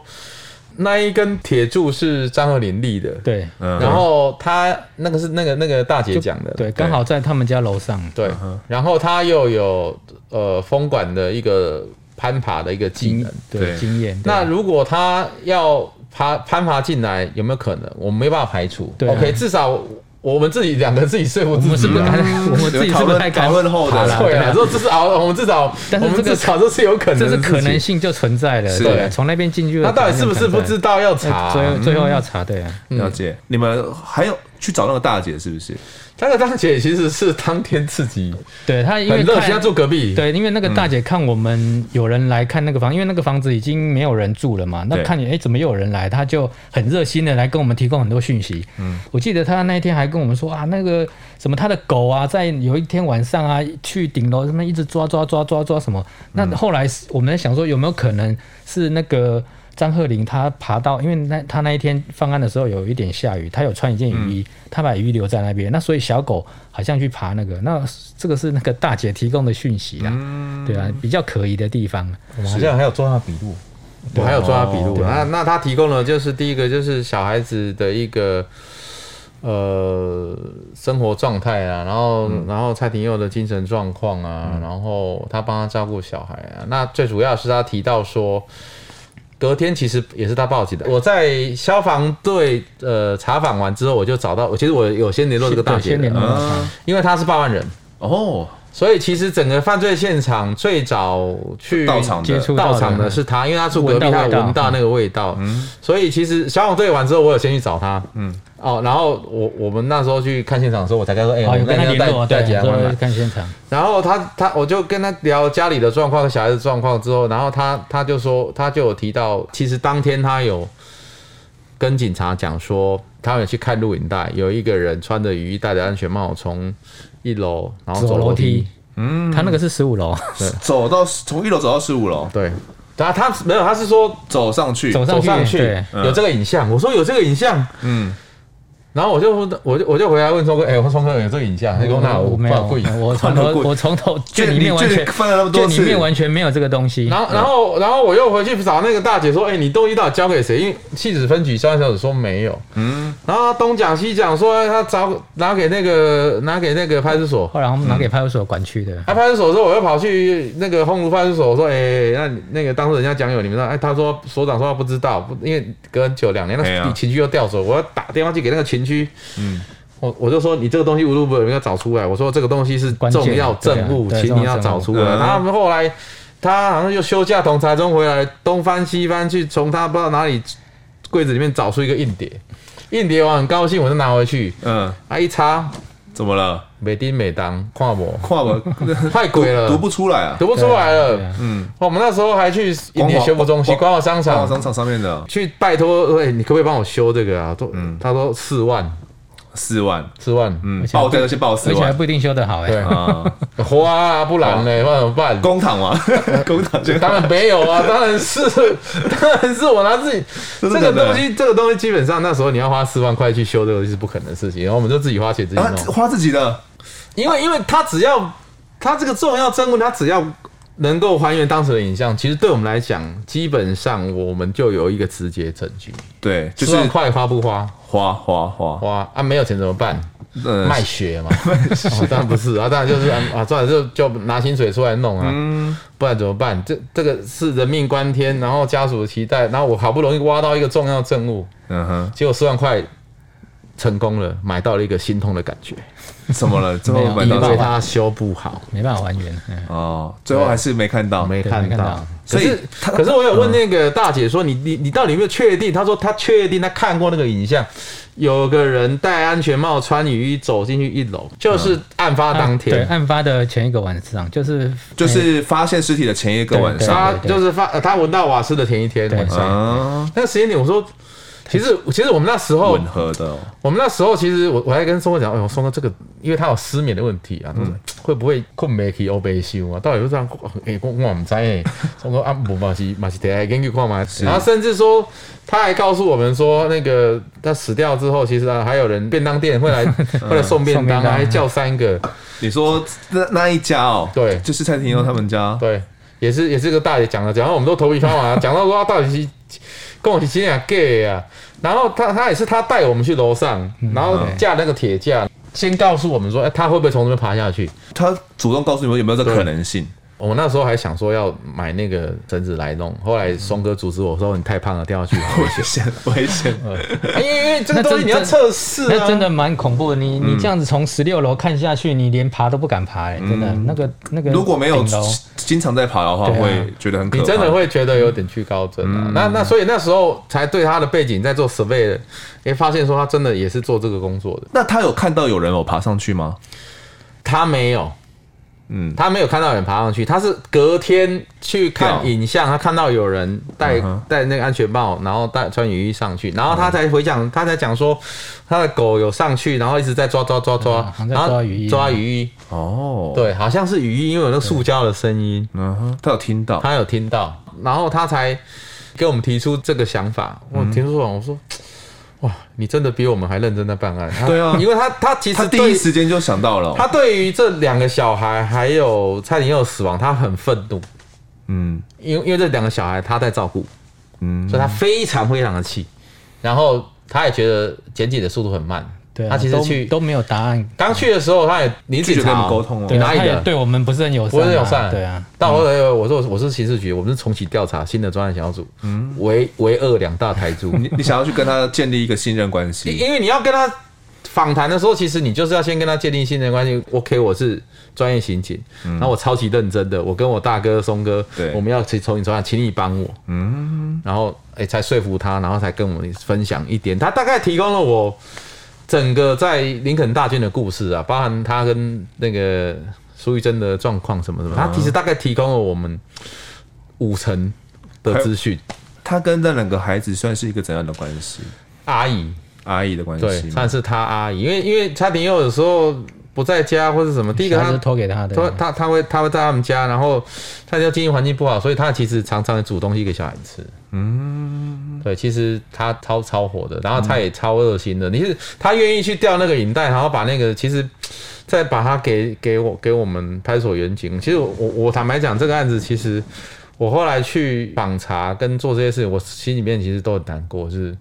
那一根铁柱是张鹤林立的，对，然后他那个是那个那个大姐讲的，对，刚好在他们家楼上，对，然后他又有呃风管的一个攀爬的一个技能，对，经验。那如果他要爬攀爬进来，有没有可能？我们没办法排除。OK，至少。我们自己两个自己说服自己，我们自己是不是太敢问后的了？对啊，说这是熬，我们至少，但是这个炒这是有可能，这是可能性就存在了。对，从那边进去，他到底是不是不知道要查？最后最后要查，对啊，了解。你们还有去找那个大姐是不是？那个大姐其实是当天自己，对她因为家住隔壁，对，因为那个大姐看我们有人来看那个房，因为那个房子已经没有人住了嘛，那看你哎怎么又有人来，她就很热心的来跟我们提供很多讯息。嗯，我记得她那一天还跟我们说啊，那个什么她的狗啊，在有一天晚上啊去顶楼什么一直抓抓抓抓抓什么，那后来我们在想说有没有可能是那个。张鹤龄他爬到，因为那他那一天放案的时候有一点下雨，他有穿一件雨衣，嗯、他把雨衣留在那边，那所以小狗好像去爬那个，那这个是那个大姐提供的讯息啦，嗯、对啊，比较可疑的地方，我们好像还有抓他笔录，我，还有抓他笔录，那那他提供的就是第一个就是小孩子的一个呃生活状态啊，然后、嗯、然后蔡廷佑的精神状况啊，嗯、然后他帮他照顾小孩啊，那最主要是他提到说。隔天其实也是他报警的。我在消防队呃查访完之后，我就找到我，其实我有先联络这个大姐的，嗯、因为他是报案人。哦，所以其实整个犯罪现场最早去到场接触到场的是他，因为他住隔壁，他闻到那个味道。嗯，所以其实消防队完之后，我有先去找他。嗯，哦，然后我我们那时候去看现场的时候，我才跟他说，哎，我们那天要带带几个看现场。然后他他我就跟他聊家里的状况、小孩子状况之后，然后他他就说，他就有提到，其实当天他有跟警察讲说，他有去看录影带，有一个人穿着雨衣、戴着安全帽从。一楼，然后走楼梯，嗯，他那个是十五楼，对，走到从一楼走到十五楼，对，他他没有，他是说走上去，走上去，有这个影像，我说有这个影像，嗯。然后我就我就我就回来问聪哥，哎，我说聪哥有这个影像？他说那我没有，我从头我从头卷里面完全翻了那么多里面完全没有这个东西。然后然后然后我又回去找那个大姐说，哎，你东西到底交给谁？因为戏子分局消防小组说没有。嗯。然后东讲西讲说他找拿给那个拿给那个派出所，后来我们拿给派出所管区的。啊，派出所说我又跑去那个烘炉派出所说，哎，那那个当时人家讲有你们说，哎，他说所长说他不知道，不因为隔很久两年，那情绪又调走，我要打电话去给那个情区，嗯。我我就说你这个东西无路不有没有找出来？我说这个东西是重要证物，请你要找出来。然后我们后来他好像又休假从台中回来，东翻西翻去从他不知道哪里柜子里面找出一个硬碟，硬碟我很高兴，我就拿回去。嗯，啊一查怎么了？每丁每当，跨模跨模太贵了，读不出来啊，读不出来了。嗯，我们那时候还去一年修复中心、光华商场、光华商场上面的。去拜托，喂，你可不可以帮我修这个啊？都，他说四万。四万，四万，嗯，报这个是报四万，而且还不一定修得好哎。对。啊，花不然呢？那怎么办？工厂吗？公帑就当然没有啊，当然是，当然是我拿自己这个东西，这个东西基本上那时候你要花四万块去修这个东西是不可能的事情，然后我们就自己花钱自己弄，花自己的，因为因为他只要他这个重要证物，他只要能够还原当时的影像，其实对我们来讲，基本上我们就有一个直接证据。对，就是快花不花。花花花花啊！没有钱怎么办？嗯、卖血嘛？哦、当然不是啊，当然就是啊，啊，当然就就拿薪水出来弄啊，嗯、不然怎么办？这这个是人命关天，然后家属的期待，然后我好不容易挖到一个重要证物，嗯哼，结果四万块成功了，买到了一个心痛的感觉。怎么了？最后因为他修不好，没办法还原。哦，最后还是没看到，没看到。可是，可是我有问那个大姐说：“你你你到底有没有确定？”她说：“她确定，她看过那个影像，有个人戴安全帽、穿雨衣走进去一楼，就是案发当天，对，案发的前一个晚上，就是就是发现尸体的前一个晚上，他就是发他闻到瓦斯的前一天晚上。那个时间点，我说。”其实，其实我们那时候，吻合的。我们那时候，其实我我还跟松哥讲，哎呦，松哥这个，因为他有失眠的问题啊，会不会困没起欧贝修啊？到底是这样？哎，我我唔知哎。松哥啊，不嘛是嘛是得根据看嘛。然后甚至说，他还告诉我们说，那个他死掉之后，其实啊，还有人便当店会来 会来送便当，还叫三个。你说那那一家哦？对，就是蔡廷佑他们家。对，也是也是个大姐讲的，讲到我们都头皮发麻，讲到说他到底是。跟我提亲啊，gay 啊，然后他他也是他带我们去楼上，然后架那个铁架，先告诉我们说，哎，他会不会从这边爬下去？他主动告诉你们有没有这可能性？我那时候还想说要买那个绳子来弄，后来松哥阻止我说，你太胖了，掉下去 危险，危险。因为因为这个东西你要测试，那真的蛮恐怖的。你你这样子从十六楼看下去，你连爬都不敢爬，哎，真的那个那个。如果没有经常在爬的话，会觉得很可怕。你真的会觉得有点惧高症啊。那那所以那时候才对他的背景在做 survey，哎，发现说他真的也是做这个工作的。那他有看到有人有爬上去吗？他没有。嗯，他没有看到有人爬上去，他是隔天去看影像，他看到有人戴戴那个安全帽，然后戴穿雨衣上去，然后他才回讲，他才讲说他的狗有上去，然后一直在抓抓抓抓，然后抓雨衣，抓雨衣。哦，对，好像是雨衣，因为有那个塑胶的声音。嗯哼，他有听到，他有听到，然后他才给我们提出这个想法。我听说完，我说。哇，你真的比我们还认真在办案。对啊，因为他他其实他第一时间就想到了，他对于这两个小孩还有蔡廷佑死亡，他很愤怒。嗯，因为因为这两个小孩他在照顾，嗯，所以他非常非常的气，然后他也觉得检警的速度很慢。他其实去都没有答案。刚去的时候，他也你自己跟我们沟通哦，你哪里的？对我们不是很友善，不是友善。对啊，但我我说我是刑事局，我们是重启调查新的专案小组，嗯，唯唯二两大台柱。你你想要去跟他建立一个信任关系，因为你要跟他访谈的时候，其实你就是要先跟他建立信任关系。OK，我是专业刑警，那、嗯、我超级认真的，我跟我大哥松哥，对，我们要去从你手上，请你帮我，嗯，然后哎、欸，才说服他，然后才跟我们分享一点。他大概提供了我整个在林肯大军的故事啊，包含他跟那个苏玉珍的状况什么什么，他其实大概提供了我们五成的资讯。他跟那两个孩子算是一个怎样的关系？阿姨。阿姨的关系，对，算是他阿姨，因为因为差点佑有时候不在家或者什么，第一个他是托给他的，他他他会他会在他们家，然后他家经济环境不好，所以他其实常常煮东西给小孩吃。嗯，对，其实他超超火的，然后他也超热心的。你是他愿意去调那个影带，然后把那个其实再把它给给我给我们派出所员警。其实我我坦白讲，这个案子其实我后来去访查跟做这些事情，我心里面其实都很难过，就是。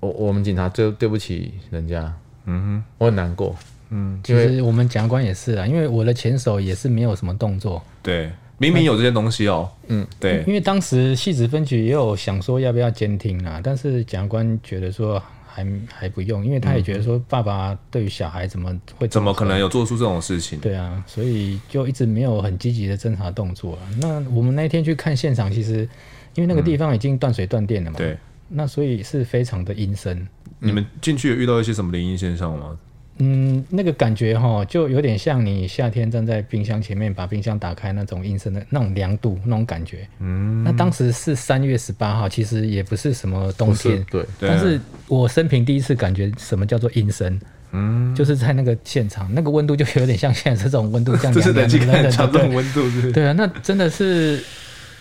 我我们警察对对不起人家，嗯哼，我很难过，嗯，其实我们检察官也是啊，因为我的前手也是没有什么动作，对，明明有这些东西哦，嗯，对，因为当时汐止分局也有想说要不要监听啊，但是检察官觉得说还还不用，因为他也觉得说爸爸对于小孩怎么会怎么可能有做出这种事情？对啊，所以就一直没有很积极的侦查动作啊。那我们那天去看现场，其实因为那个地方已经断水断电了嘛，对。那所以是非常的阴森。你们进去有遇到一些什么灵异现象吗？嗯，那个感觉哈，就有点像你夏天站在冰箱前面，把冰箱打开那种阴森的那种凉度，那种感觉。嗯，那当时是三月十八号，其实也不是什么冬天。对。但是我生平第一次感觉什么叫做阴森。嗯。就是在那个现场，那个温度就有点像现在这种温度，这样凉凉的。这种温度是。对啊，那真的是，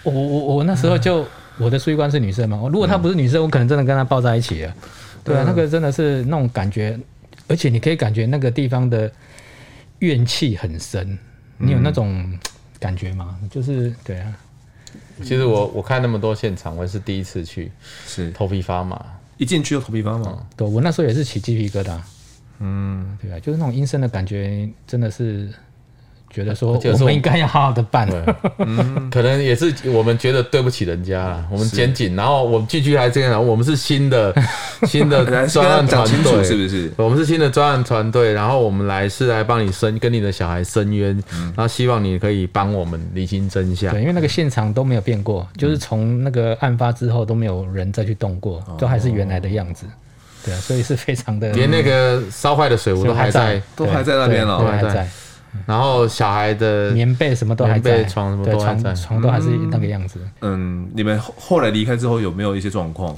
我我我那时候就。嗯我的书记官是女生嘛？如果她不是女生，我可能真的跟她抱在一起了。对啊，那个真的是那种感觉，而且你可以感觉那个地方的怨气很深。你有那种感觉吗？就是对啊。其实我我看那么多现场，我也是第一次去，是头皮发麻，一进去就头皮发麻。对，我那时候也是起鸡皮疙瘩。嗯，对啊，就是那种阴森的感觉，真的是。觉得说我们应该要好好的办，嗯，可能也是我们觉得对不起人家了。我们检警，然后我们进去还这样，我们是新的 新的专案团队，是不是？我们是新的专案团队，然后我们来是来帮你申跟你的小孩申冤，然后希望你可以帮我们厘清真相。对，因为那个现场都没有变过，就是从那个案发之后都没有人再去动过，都还是原来的样子。对啊，所以是非常的，连那个烧坏的水壶都还在，都还在那边了，都还在。然后小孩的棉被什么都还在，棉被床什么都还在，床都还是那个样子。嗯，你们后来离开之后有没有一些状况？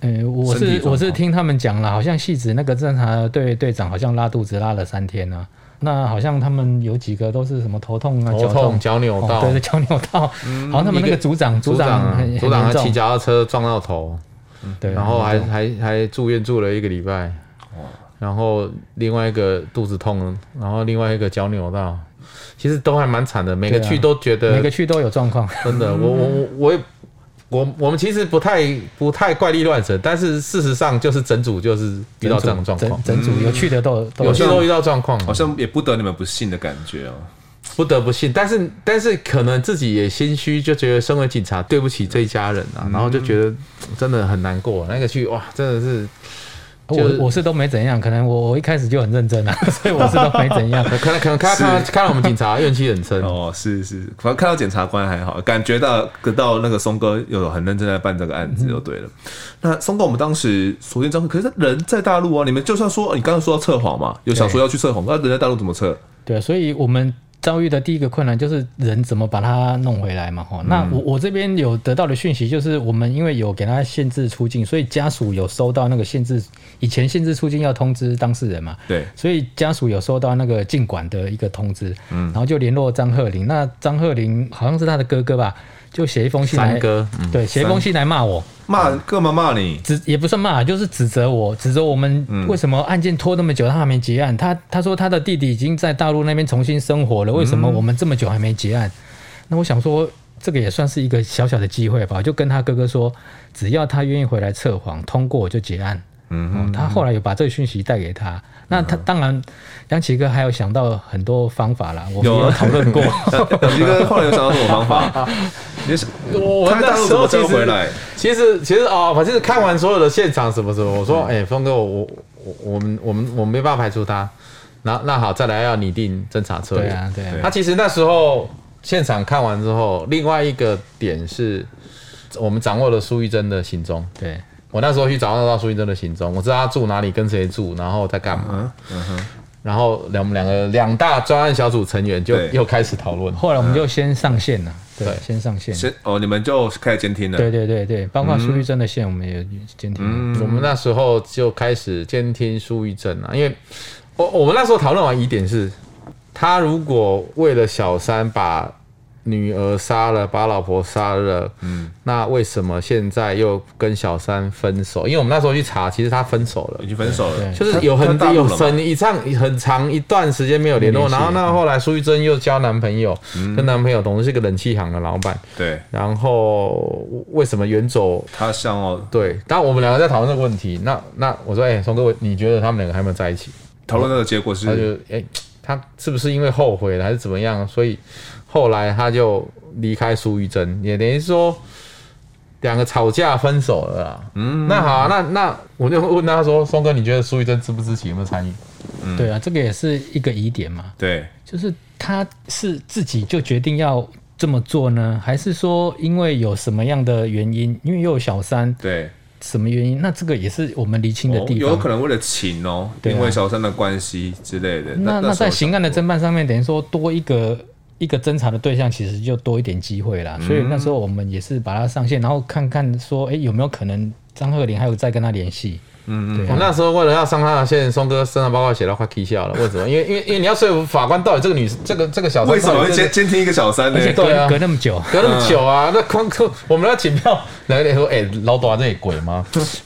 呃，我是我是听他们讲了，好像戏子那个侦查队队长好像拉肚子拉了三天呢。那好像他们有几个都是什么头痛啊、脚痛、脚扭到，对，脚扭到。好像他们那个组长组长组长还骑脚踏车撞到头，对，然后还还还住院住了一个礼拜。然后另外一个肚子痛，然后另外一个脚扭到，其实都还蛮惨的。每个区都觉得，每个区都有状况。真的，我我我我我我们其实不太不太怪力乱神，但是事实上就是整组就是遇到这种状况，整组有趣的都有趣都遇到状况，好像也不得你们不信的感觉哦，不得不信。但是但是可能自己也心虚，就觉得身为警察对不起这一家人啊，然后就觉得真的很难过。那个去哇，真的是。我我是都没怎样，可能我我一开始就很认真啊，所以我是都没怎样。可能可能看看看到我们警察怨气很深 哦，是是，反正看到检察官还好，感觉到得到那个松哥有很认真在办这个案子就对了。嗯、那松哥，我们当时锁定张，可是人在大陆啊，你们就算说你刚刚说要测谎嘛，有想说要去测谎，那人在大陆怎么测？对，所以我们。遭遇的第一个困难就是人怎么把他弄回来嘛？哈，那我我这边有得到的讯息就是，我们因为有给他限制出境，所以家属有收到那个限制，以前限制出境要通知当事人嘛，对，所以家属有收到那个进管的一个通知，嗯，然后就联络张鹤龄，那张鹤龄好像是他的哥哥吧。就写一封信来，三哥，对，写一封信来骂我，骂干嘛骂你？指也不算骂，就是指责我，指责我们为什么案件拖那么久，他还没结案。他他说他的弟弟已经在大陆那边重新生活了，为什么我们这么久还没结案？那我想说，这个也算是一个小小的机会吧，就跟他哥哥说，只要他愿意回来测谎，通过我就结案。嗯，嗯，他后来有把这个讯息带给他。那他当然，杨奇哥还有想到很多方法啦，我们有讨论过。杨奇哥后来有想到什么方法？也是我们那时候其实其实其实啊，反正看完所有的现场什么什么，我说哎，峰哥，我我我们我们我们没办法排除他。那那好，再来要拟定侦查策略。对啊，对啊。他其实那时候现场看完之后，另外一个点是，我们掌握了苏玉珍的行踪。对，我那时候去找到苏玉珍的行踪，我知道他住哪里，跟谁住，然后在干嘛。嗯嗯哼。然后两我们两个两大专案小组成员就又开始讨论。后来我们就先上线了。对，先上线。先哦，你们就开始监听了。对对对对，包括苏玉珍的线，我们也监听。嗯，我们那时候就开始监听苏玉珍了，因为。我我们那时候讨论完疑点是，他如果为了小三把女儿杀了，把老婆杀了，嗯，那为什么现在又跟小三分手？因为我们那时候去查，其实他分手了，已经分手了，就是有很有很一长很长一段时间没有联络。然后那后来苏玉珍又交男朋友，跟男朋友同时是个冷气行的老板，对。然后为什么远走他乡哦？对。当我们两个在讨论这个问题，那那我说，哎，松哥，你觉得他们两个还有没有在一起？讨论那个结果是，他就哎、欸，他是不是因为后悔了还是怎么样？所以后来他就离开苏玉珍，也等于说两个吵架分手了啦。嗯，那好、啊，那那我就问他说：“松哥，你觉得苏玉珍知不知情，有没有参与？”嗯，对啊，这个也是一个疑点嘛。对，就是他是自己就决定要这么做呢，还是说因为有什么样的原因？因为又有小三。对。什么原因？那这个也是我们厘清的地方。哦、有可能为了情哦，啊、因为小三的关系之类的。那那在刑案的侦办上面，等于说多一个一个侦查的对象，其实就多一点机会啦。嗯、所以那时候我们也是把它上线，然后看看说，哎、欸，有没有可能张鹤龄还有再跟他联系。嗯嗯，我那时候为了要上他的线，松哥身上报告写到快气笑了。为什么？因为 因为因为你要说服法官，到底这个女这个这个小三为什么会监监听一个小三呢？对啊，隔那么久，隔那么久啊！那光我们要请票来来说，哎，老短这里鬼吗？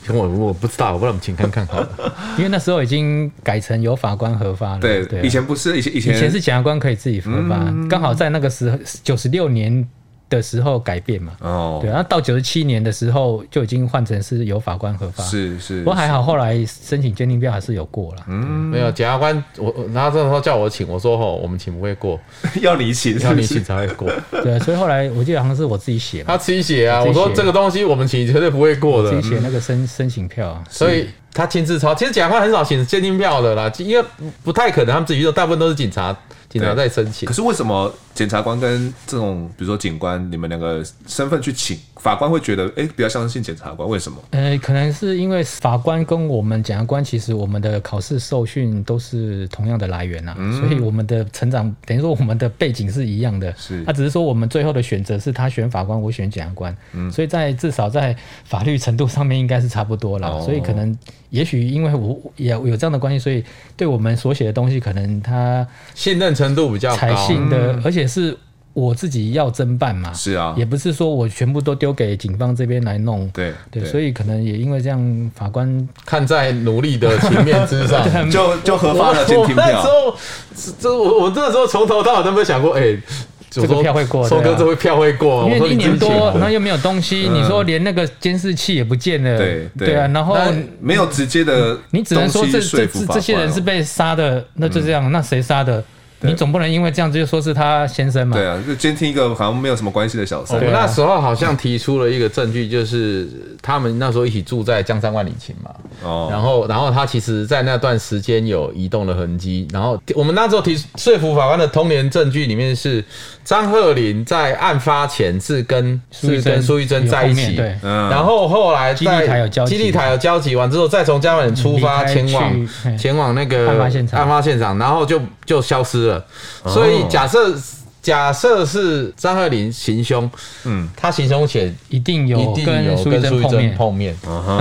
我我不知道，我不知道，我们请看看好了。因为那时候已经改成由法官核发了。对对，以前不是，以前以前以前是检察官可以自己核发，刚好在那个时候九十六年。的时候改变嘛，哦，对，然后到九十七年的时候就已经换成是由法官核发，是是，不过还好后来申请鉴定票还是有过了，嗯，没有检察官我，然后这时候叫我请，我说吼，我们请不会过，要你请，要你请才会过，对，所以后来我记得好像是我自己写，他自己写啊，我说这个东西我们请绝对不会过的，自己写那个申申请票。啊，所以他亲自抄，其实检察官很少请鉴定票的啦，因为不太可能，他们自己说大部分都是警察。警察在申请，可是为什么检察官跟这种，比如说警官，你们两个身份去请法官会觉得，哎，比较相信检察官？为什么？呃，可能是因为法官跟我们检察官，其实我们的考试受训都是同样的来源啊，嗯、所以我们的成长等于说我们的背景是一样的。是，他只是说我们最后的选择是他选法官，我选检察官。嗯，所以在至少在法律程度上面应该是差不多了。哦、所以可能也许因为我也有这样的关系，所以对我们所写的东西，可能他信任。程度比较高，采信的，而且是我自己要侦办嘛，是啊，也不是说我全部都丢给警方这边来弄，对对，所以可能也因为这样，法官看在努力的情面之上，就就核发了监听票。那时候，这我我那时候从头到尾都没有想过，哎，这个票会过，收割这回票会过，因为一年多，然后又没有东西，你说连那个监视器也不见了，对对啊，然后没有直接的，你只能说这这这些人是被杀的，那就这样，那谁杀的？你总不能因为这样子就说是他先生嘛？对啊，就监听一个好像没有什么关系的小三。我那时候好像提出了一个证据，就是他们那时候一起住在江山万里情嘛。哦。然后，然后他其实在那段时间有移动的痕迹。然后我们那时候提说服法官的通联证据里面是张鹤龄在案发前是跟是跟苏玉珍在一起。对。然后后来在基地台有交集，基地台有交集完之后，再从江万里出发前往前往那个案发现场，案发现场，然后就就消失了。所以假设假设是张鹤龄行凶，嗯，他行凶前一定有一定有跟苏玉珍碰面，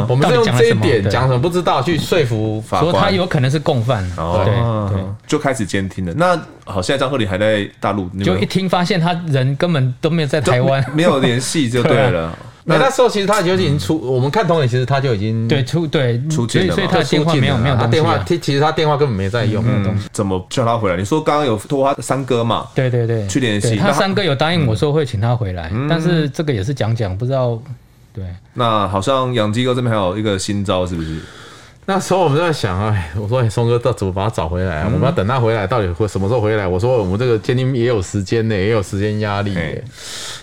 我们用这一点讲什么不知道去说服法官，说他有可能是共犯，对对，就开始监听了。那好，现在张鹤林还在大陆，就一听发现他人根本都没有在台湾，没有联系就对了。那那时候其实他就已经出，我们看通了其实他就已经对出对出去了，所以他的电话没有没有他电话，其实他电话根本没在用。怎么叫他回来？你说刚刚有托他三哥嘛？对对对，去联系他三哥有答应我说会请他回来，但是这个也是讲讲，不知道。对，那好像养鸡哥这边还有一个新招，是不是？那时候我们就在想，哎，我说，哎，松哥，到怎么把他找回来啊？我们要等他回来，到底会什么时候回来？我说，我们这个监听也有时间呢，也有时间压力。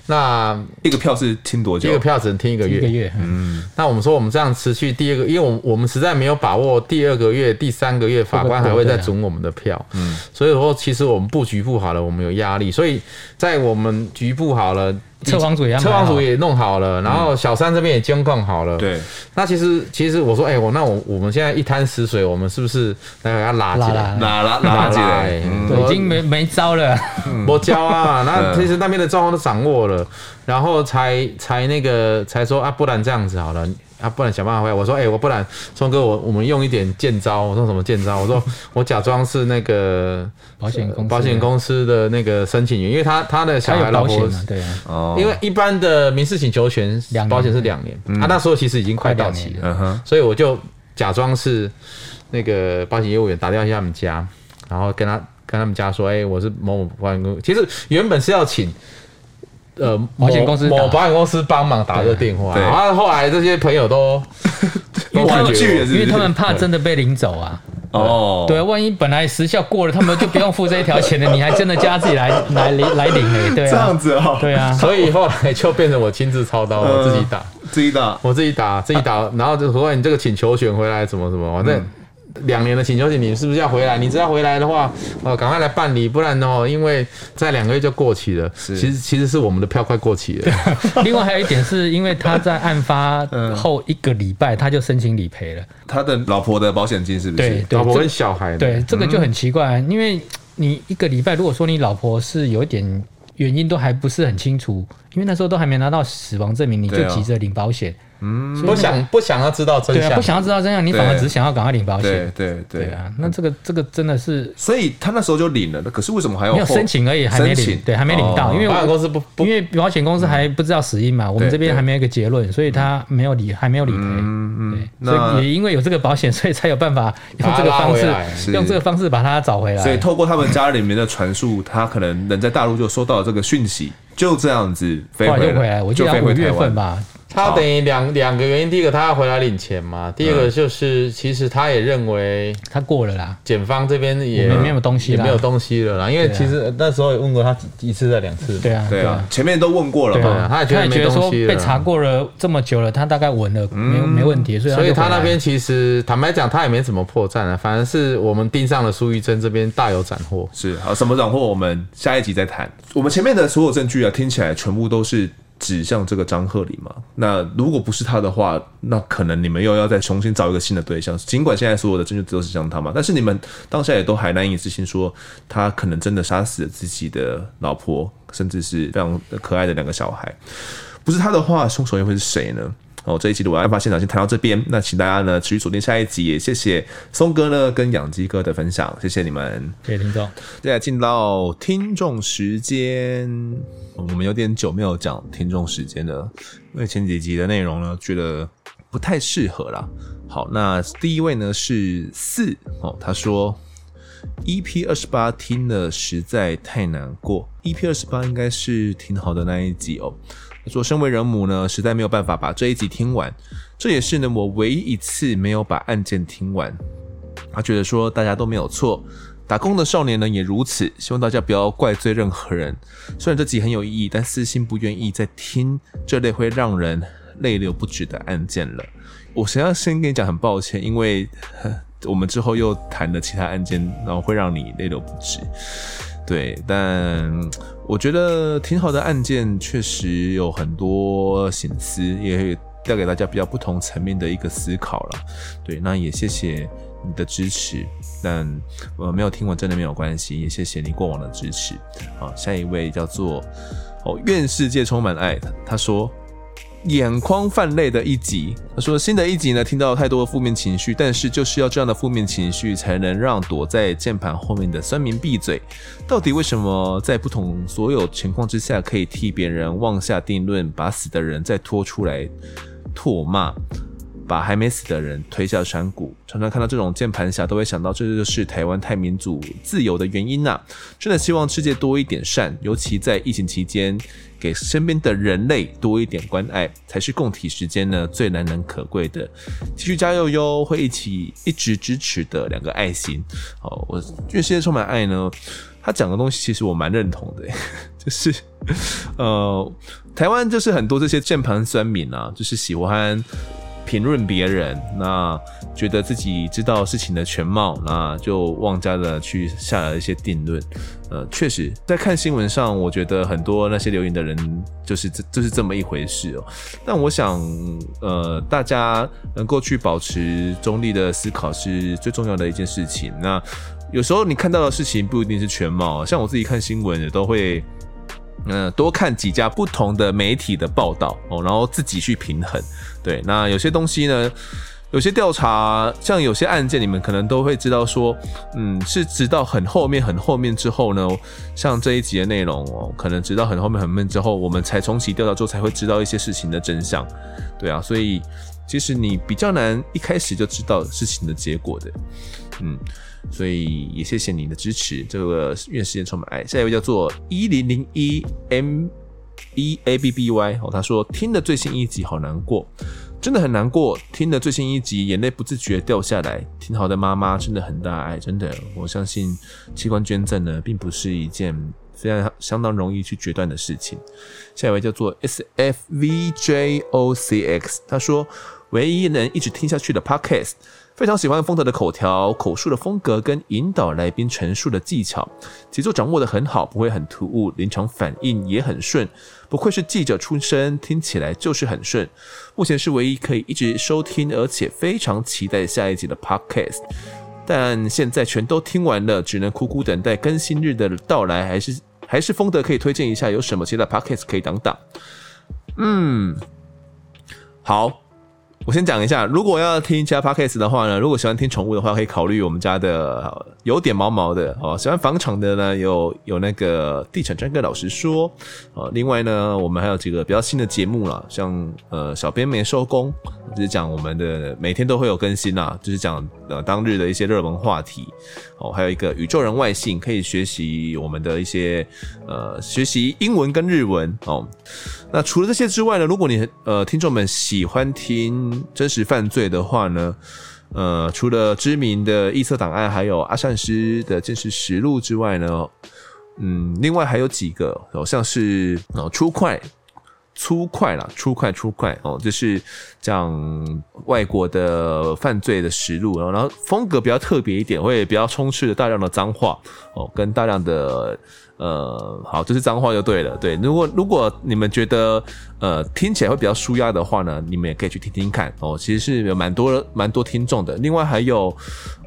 那一个票是听多久？一个票只能听一个月。一个月，嗯。那我们说我们这样持续第二个，因为我们我们实在没有把握第二个月、第三个月法官还会再准我们的票，嗯。所以说，其实我们布局布好了，我们有压力，所以在我们局部好了。测谎组也测谎组也弄好了，然后小三这边也监控好了。对，那其实其实我说，哎，我那我我们现在一滩死水，我们是不是来给他拉起来？拉拉拉起来，对，已经没没招了。没招啊，那其实那边的状况都掌握了，然后才才那个才说啊，不然这样子好了。啊，不然想办法回来。我说，哎、欸，我不然，聪哥，我我们用一点贱招。我说什么贱招？我说我假装是那个保险公保险公司的那个申请员，因为他他的小孩老婆对啊，哦，因为一般的民事请求权保险是两年，年啊，那时候其实已经快到期了，嗯，所以我就假装是那个保险业务员，打电话去他们家，然后跟他跟他们家说，哎、欸，我是某某保险公司，其实原本是要请。呃，保险公司某保险公司帮忙打这个电话，然后后来这些朋友都 因为他们因为他们怕真的被领走啊。哦，对，万一本来时效过了，他们就不用付这一条钱了，你还真的叫自己来来领来领哎，对啊，这样子哦，对啊，所以后来就变成我亲自操刀，我自己打，自己打，我自己打，自己打，然后就说你这个请求选回来怎么怎么，反正。两年的请求权，你是不是要回来？你只要回来的话，呃，赶快来办理，不然哦，因为在两个月就过期了。是其实其实是我们的票快过期了。另外还有一点是因为他在案发后一个礼拜他就申请理赔了，他的老婆的保险金是不是？对，对老婆跟小孩。对，这个就很奇怪，因为你一个礼拜，如果说你老婆是有一点原因都还不是很清楚，因为那时候都还没拿到死亡证明，你就急着领保险。嗯，不想不想要知道真相，不想要知道真相，你反而只想要赶快领保险。对对对。啊，那这个这个真的是，所以他那时候就领了，可是为什么还要没有申请而已，还没领，对，还没领到，因为保险公司不，因为保险公司还不知道死因嘛，我们这边还没有一个结论，所以他没有理，还没有理赔。嗯嗯，所以也因为有这个保险，所以才有办法用这个方式，用这个方式把他找回来。所以透过他们家里面的传述，他可能人在大陆就收到了这个讯息，就这样子飞回来，我记得五月份吧。他等于两两个原因，第一个他要回来领钱嘛，第二个就是其实他也认为他过了啦，检方这边也没有东西，也没有东西了啦，因为其实那时候也问过他一次再两次，对啊，对啊，前面都问过了嘛，他也觉得没东西了，被查过了这么久了，他大概稳了，没没问题，所以所以他那边其实坦白讲，他也没什么破绽啊，反而是我们盯上了苏玉珍这边大有斩获，是好什么斩获，我们下一集再谈。我们前面的所有证据啊，听起来全部都是。指向这个张鹤礼嘛？那如果不是他的话，那可能你们又要再重新找一个新的对象。尽管现在所有的证据都是向他嘛，但是你们当下也都还难以置信，说他可能真的杀死了自己的老婆，甚至是非常可爱的两个小孩。不是他的话，凶手又会是谁呢？哦，这一集的我案发现场先谈到这边，那请大家呢持续锁定下一集，也谢谢松哥呢跟养鸡哥的分享，谢谢你们，谢谢听众。接下来进到听众时间，我们有点久没有讲听众时间了，因为前几集的内容呢觉得不太适合啦。好，那第一位呢是四哦，他说 EP 二十八听了实在太难过，EP 二十八应该是挺好的那一集哦。说身为人母呢，实在没有办法把这一集听完，这也是呢我唯一一次没有把案件听完。他觉得说大家都没有错，打工的少年呢也如此。希望大家不要怪罪任何人。虽然这集很有意义，但私心不愿意再听这类会让人泪流不止的案件了。我想要先跟你讲，很抱歉，因为我们之后又谈了其他案件，然后会让你泪流不止。对，但我觉得挺好的案件，确实有很多心思，也带给大家比较不同层面的一个思考了。对，那也谢谢你的支持，但我没有听完真的没有关系，也谢谢你过往的支持。好，下一位叫做哦，愿世界充满爱，他说。眼眶泛泪的一集，他说新的一集呢，听到太多的负面情绪，但是就是要这样的负面情绪，才能让躲在键盘后面的酸民闭嘴。到底为什么在不同所有情况之下，可以替别人妄下定论，把死的人再拖出来唾骂？把还没死的人推下山谷，常常看到这种键盘侠，都会想到这就是台湾太民主自由的原因呐、真的希望世界多一点善，尤其在疫情期间，给身边的人类多一点关爱，才是共体时间呢最难能可贵的。继续加油哟，会一起一直支持的两个爱心。哦，我因为世界充满爱呢。他讲的东西其实我蛮认同的，就是呃，台湾就是很多这些键盘酸民啊，就是喜欢。评论别人，那觉得自己知道事情的全貌，那就妄加的去下了一些定论。呃，确实，在看新闻上，我觉得很多那些留言的人就是这就是这么一回事哦。但我想，呃，大家能够去保持中立的思考是最重要的一件事情。那有时候你看到的事情不一定是全貌，像我自己看新闻也都会。嗯，多看几家不同的媒体的报道哦，然后自己去平衡。对，那有些东西呢，有些调查，像有些案件，你们可能都会知道说，嗯，是直到很后面、很后面之后呢，像这一集的内容哦，可能直到很后面、很后面之后，我们才重启调查之后，才会知道一些事情的真相。对啊，所以其实你比较难一开始就知道事情的结果的，嗯。所以也谢谢你的支持，这个愿时间充满爱。下一位叫做一零零一 M E A B B Y 哦，他说听了最新一集好难过，真的很难过。听了最新一集，眼泪不自觉掉下来。挺好的妈妈真的很大爱，真的，我相信器官捐赠呢，并不是一件非常相当容易去决断的事情。下一位叫做 S F V J O C X，他说唯一能一直听下去的 Podcast。非常喜欢丰德的口条、口述的风格跟引导来宾陈述的技巧，节奏掌握得很好，不会很突兀，临场反应也很顺，不愧是记者出身，听起来就是很顺。目前是唯一可以一直收听，而且非常期待下一集的 Podcast，但现在全都听完了，只能苦苦等待更新日的到来。还是还是丰德可以推荐一下有什么其他 Podcast 可以挡挡？嗯，好。我先讲一下，如果要听其他 podcast 的话呢，如果喜欢听宠物的话，可以考虑我们家的有点毛毛的哦。喜欢房产的呢，有有那个地产专哥老师说哦。另外呢，我们还有几个比较新的节目了，像呃，小编没收工，就是讲我们的每天都会有更新啦，就是讲呃当日的一些热门话题哦。还有一个宇宙人外星，可以学习我们的一些呃学习英文跟日文哦。那除了这些之外呢，如果你呃听众们喜欢听真实犯罪的话呢，呃，除了知名的异色档案，还有阿善师的真实实录之外呢，嗯，另外还有几个，好像是哦初快粗快啦，粗快粗快哦，就是讲外国的犯罪的实录，然后风格比较特别一点，会比较充斥着大量的脏话哦，跟大量的。呃，好，这是脏话就对了。对，如果如果你们觉得呃听起来会比较舒压的话呢，你们也可以去听听看哦。其实是有蛮多蛮多听众的。另外还有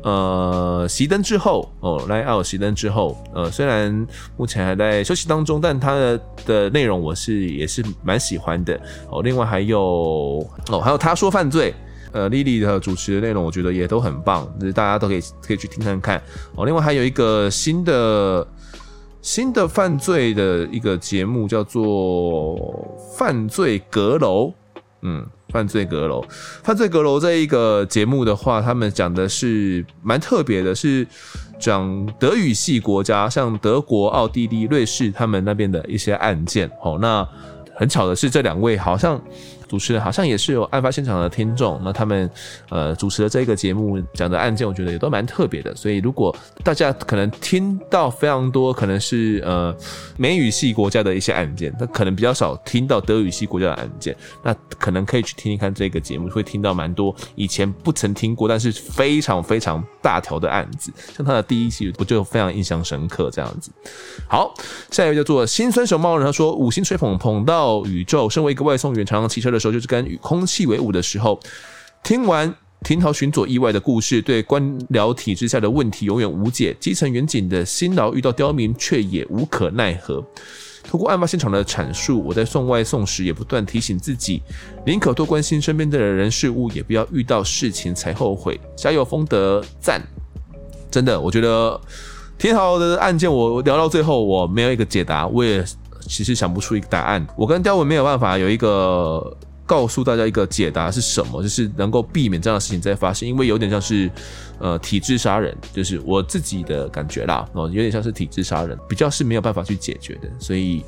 呃熄灯之后哦，来奥熄灯之后，呃虽然目前还在休息当中，但它的的内容我是也是蛮喜欢的哦。另外还有哦，还有他说犯罪，呃莉莉的主持的内容我觉得也都很棒，就是大家都可以可以去听看看哦。另外还有一个新的。新的犯罪的一个节目叫做《犯罪阁楼》，嗯，《犯罪阁楼》，《犯罪阁楼》这一个节目的话，他们讲的是蛮特别的，是讲德语系国家，像德国、奥地利、瑞士他们那边的一些案件。哦，那很巧的是，这两位好像。主持人好像也是有案发现场的听众，那他们呃主持的这个节目讲的案件，我觉得也都蛮特别的。所以如果大家可能听到非常多可能是呃美语系国家的一些案件，那可能比较少听到德语系国家的案件，那可能可以去听听看这个节目，会听到蛮多以前不曾听过，但是非常非常大条的案子。像他的第一期，我就非常印象深刻这样子。好，下一位叫做心酸熊猫人，他说五星吹捧捧到宇宙，身为一个外送员，常常骑车的时候就是跟与空气为伍的时候，听完庭桃巡佐意外的故事，对官僚体制下的问题永远无解，基层员警的辛劳遇到刁民却也无可奈何。通过案发现场的阐述，我在送外送时也不断提醒自己，宁可多关心身边的人事物，也不要遇到事情才后悔。加油，丰德赞！真的，我觉得挺好的案件，我聊到最后，我没有一个解答，我也其实想不出一个答案。我跟刁文没有办法有一个。告诉大家一个解答是什么，就是能够避免这样的事情再发生，因为有点像是，呃，体制杀人，就是我自己的感觉啦，哦，有点像是体制杀人，比较是没有办法去解决的，所以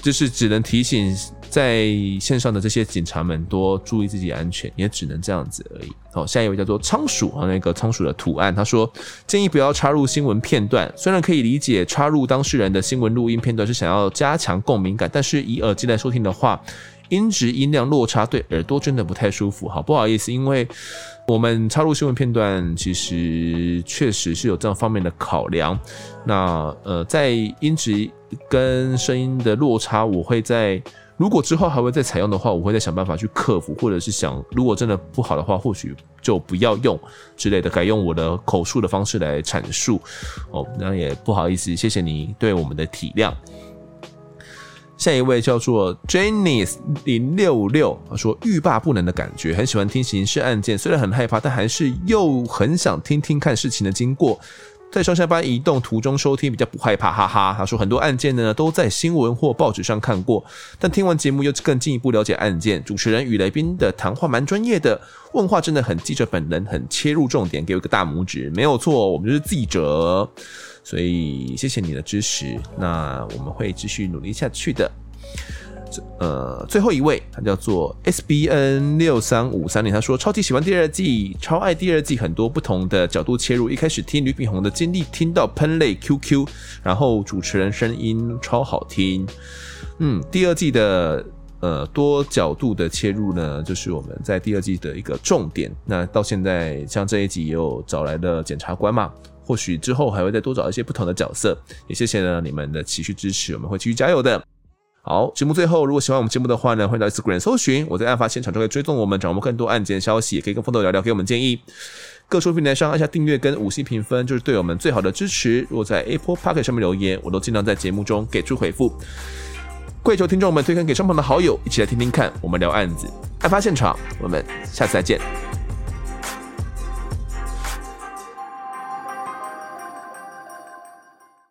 就是只能提醒在线上的这些警察们多注意自己安全，也只能这样子而已。好，下一位叫做仓鼠啊，那个仓鼠的图案，他说建议不要插入新闻片段，虽然可以理解插入当事人的新闻录音片段是想要加强共鸣感，但是以耳机来收听的话，音质音量落差对耳朵真的不太舒服。好，不好意思，因为我们插入新闻片段，其实确实是有这样方面的考量。那呃，在音质跟声音的落差，我会在。如果之后还会再采用的话，我会再想办法去克服，或者是想，如果真的不好的话，或许就不要用之类的，改用我的口述的方式来阐述。哦，那也不好意思，谢谢你对我们的体谅。下一位叫做 Janice 零六六，他说欲罢不能的感觉，很喜欢听刑事案件，虽然很害怕，但还是又很想听听看事情的经过。在上下班移动途中收听比较不害怕，哈哈。他说很多案件呢都在新闻或报纸上看过，但听完节目又更进一步了解案件。主持人与来宾的谈话蛮专业的，问话真的很记者本人，很切入重点，给我个大拇指。没有错，我们就是记者，所以谢谢你的支持。那我们会继续努力下去的。呃，最后一位，他叫做 S B N 六三五三零，他说超级喜欢第二季，超爱第二季，很多不同的角度切入。一开始听吕炳宏的经历，听到喷泪 QQ，然后主持人声音超好听。嗯，第二季的呃多角度的切入呢，就是我们在第二季的一个重点。那到现在像这一集也有找来的检察官嘛，或许之后还会再多找一些不同的角色。也谢谢呢你们的持续支持，我们会继续加油的。好，节目最后，如果喜欢我们节目的话呢，欢迎到 Instagram 搜寻，我在案发现场就可以追踪我们，掌握更多案件消息，也可以跟风头聊聊，给我们建议。各收平台上按下订阅跟五星评分，就是对我们最好的支持。如果在 Apple Podcast 上面留言，我都尽量在节目中给出回复。跪求听众们推荐给身旁的好友，一起来听听看，我们聊案子，案发现场，我们下次再见。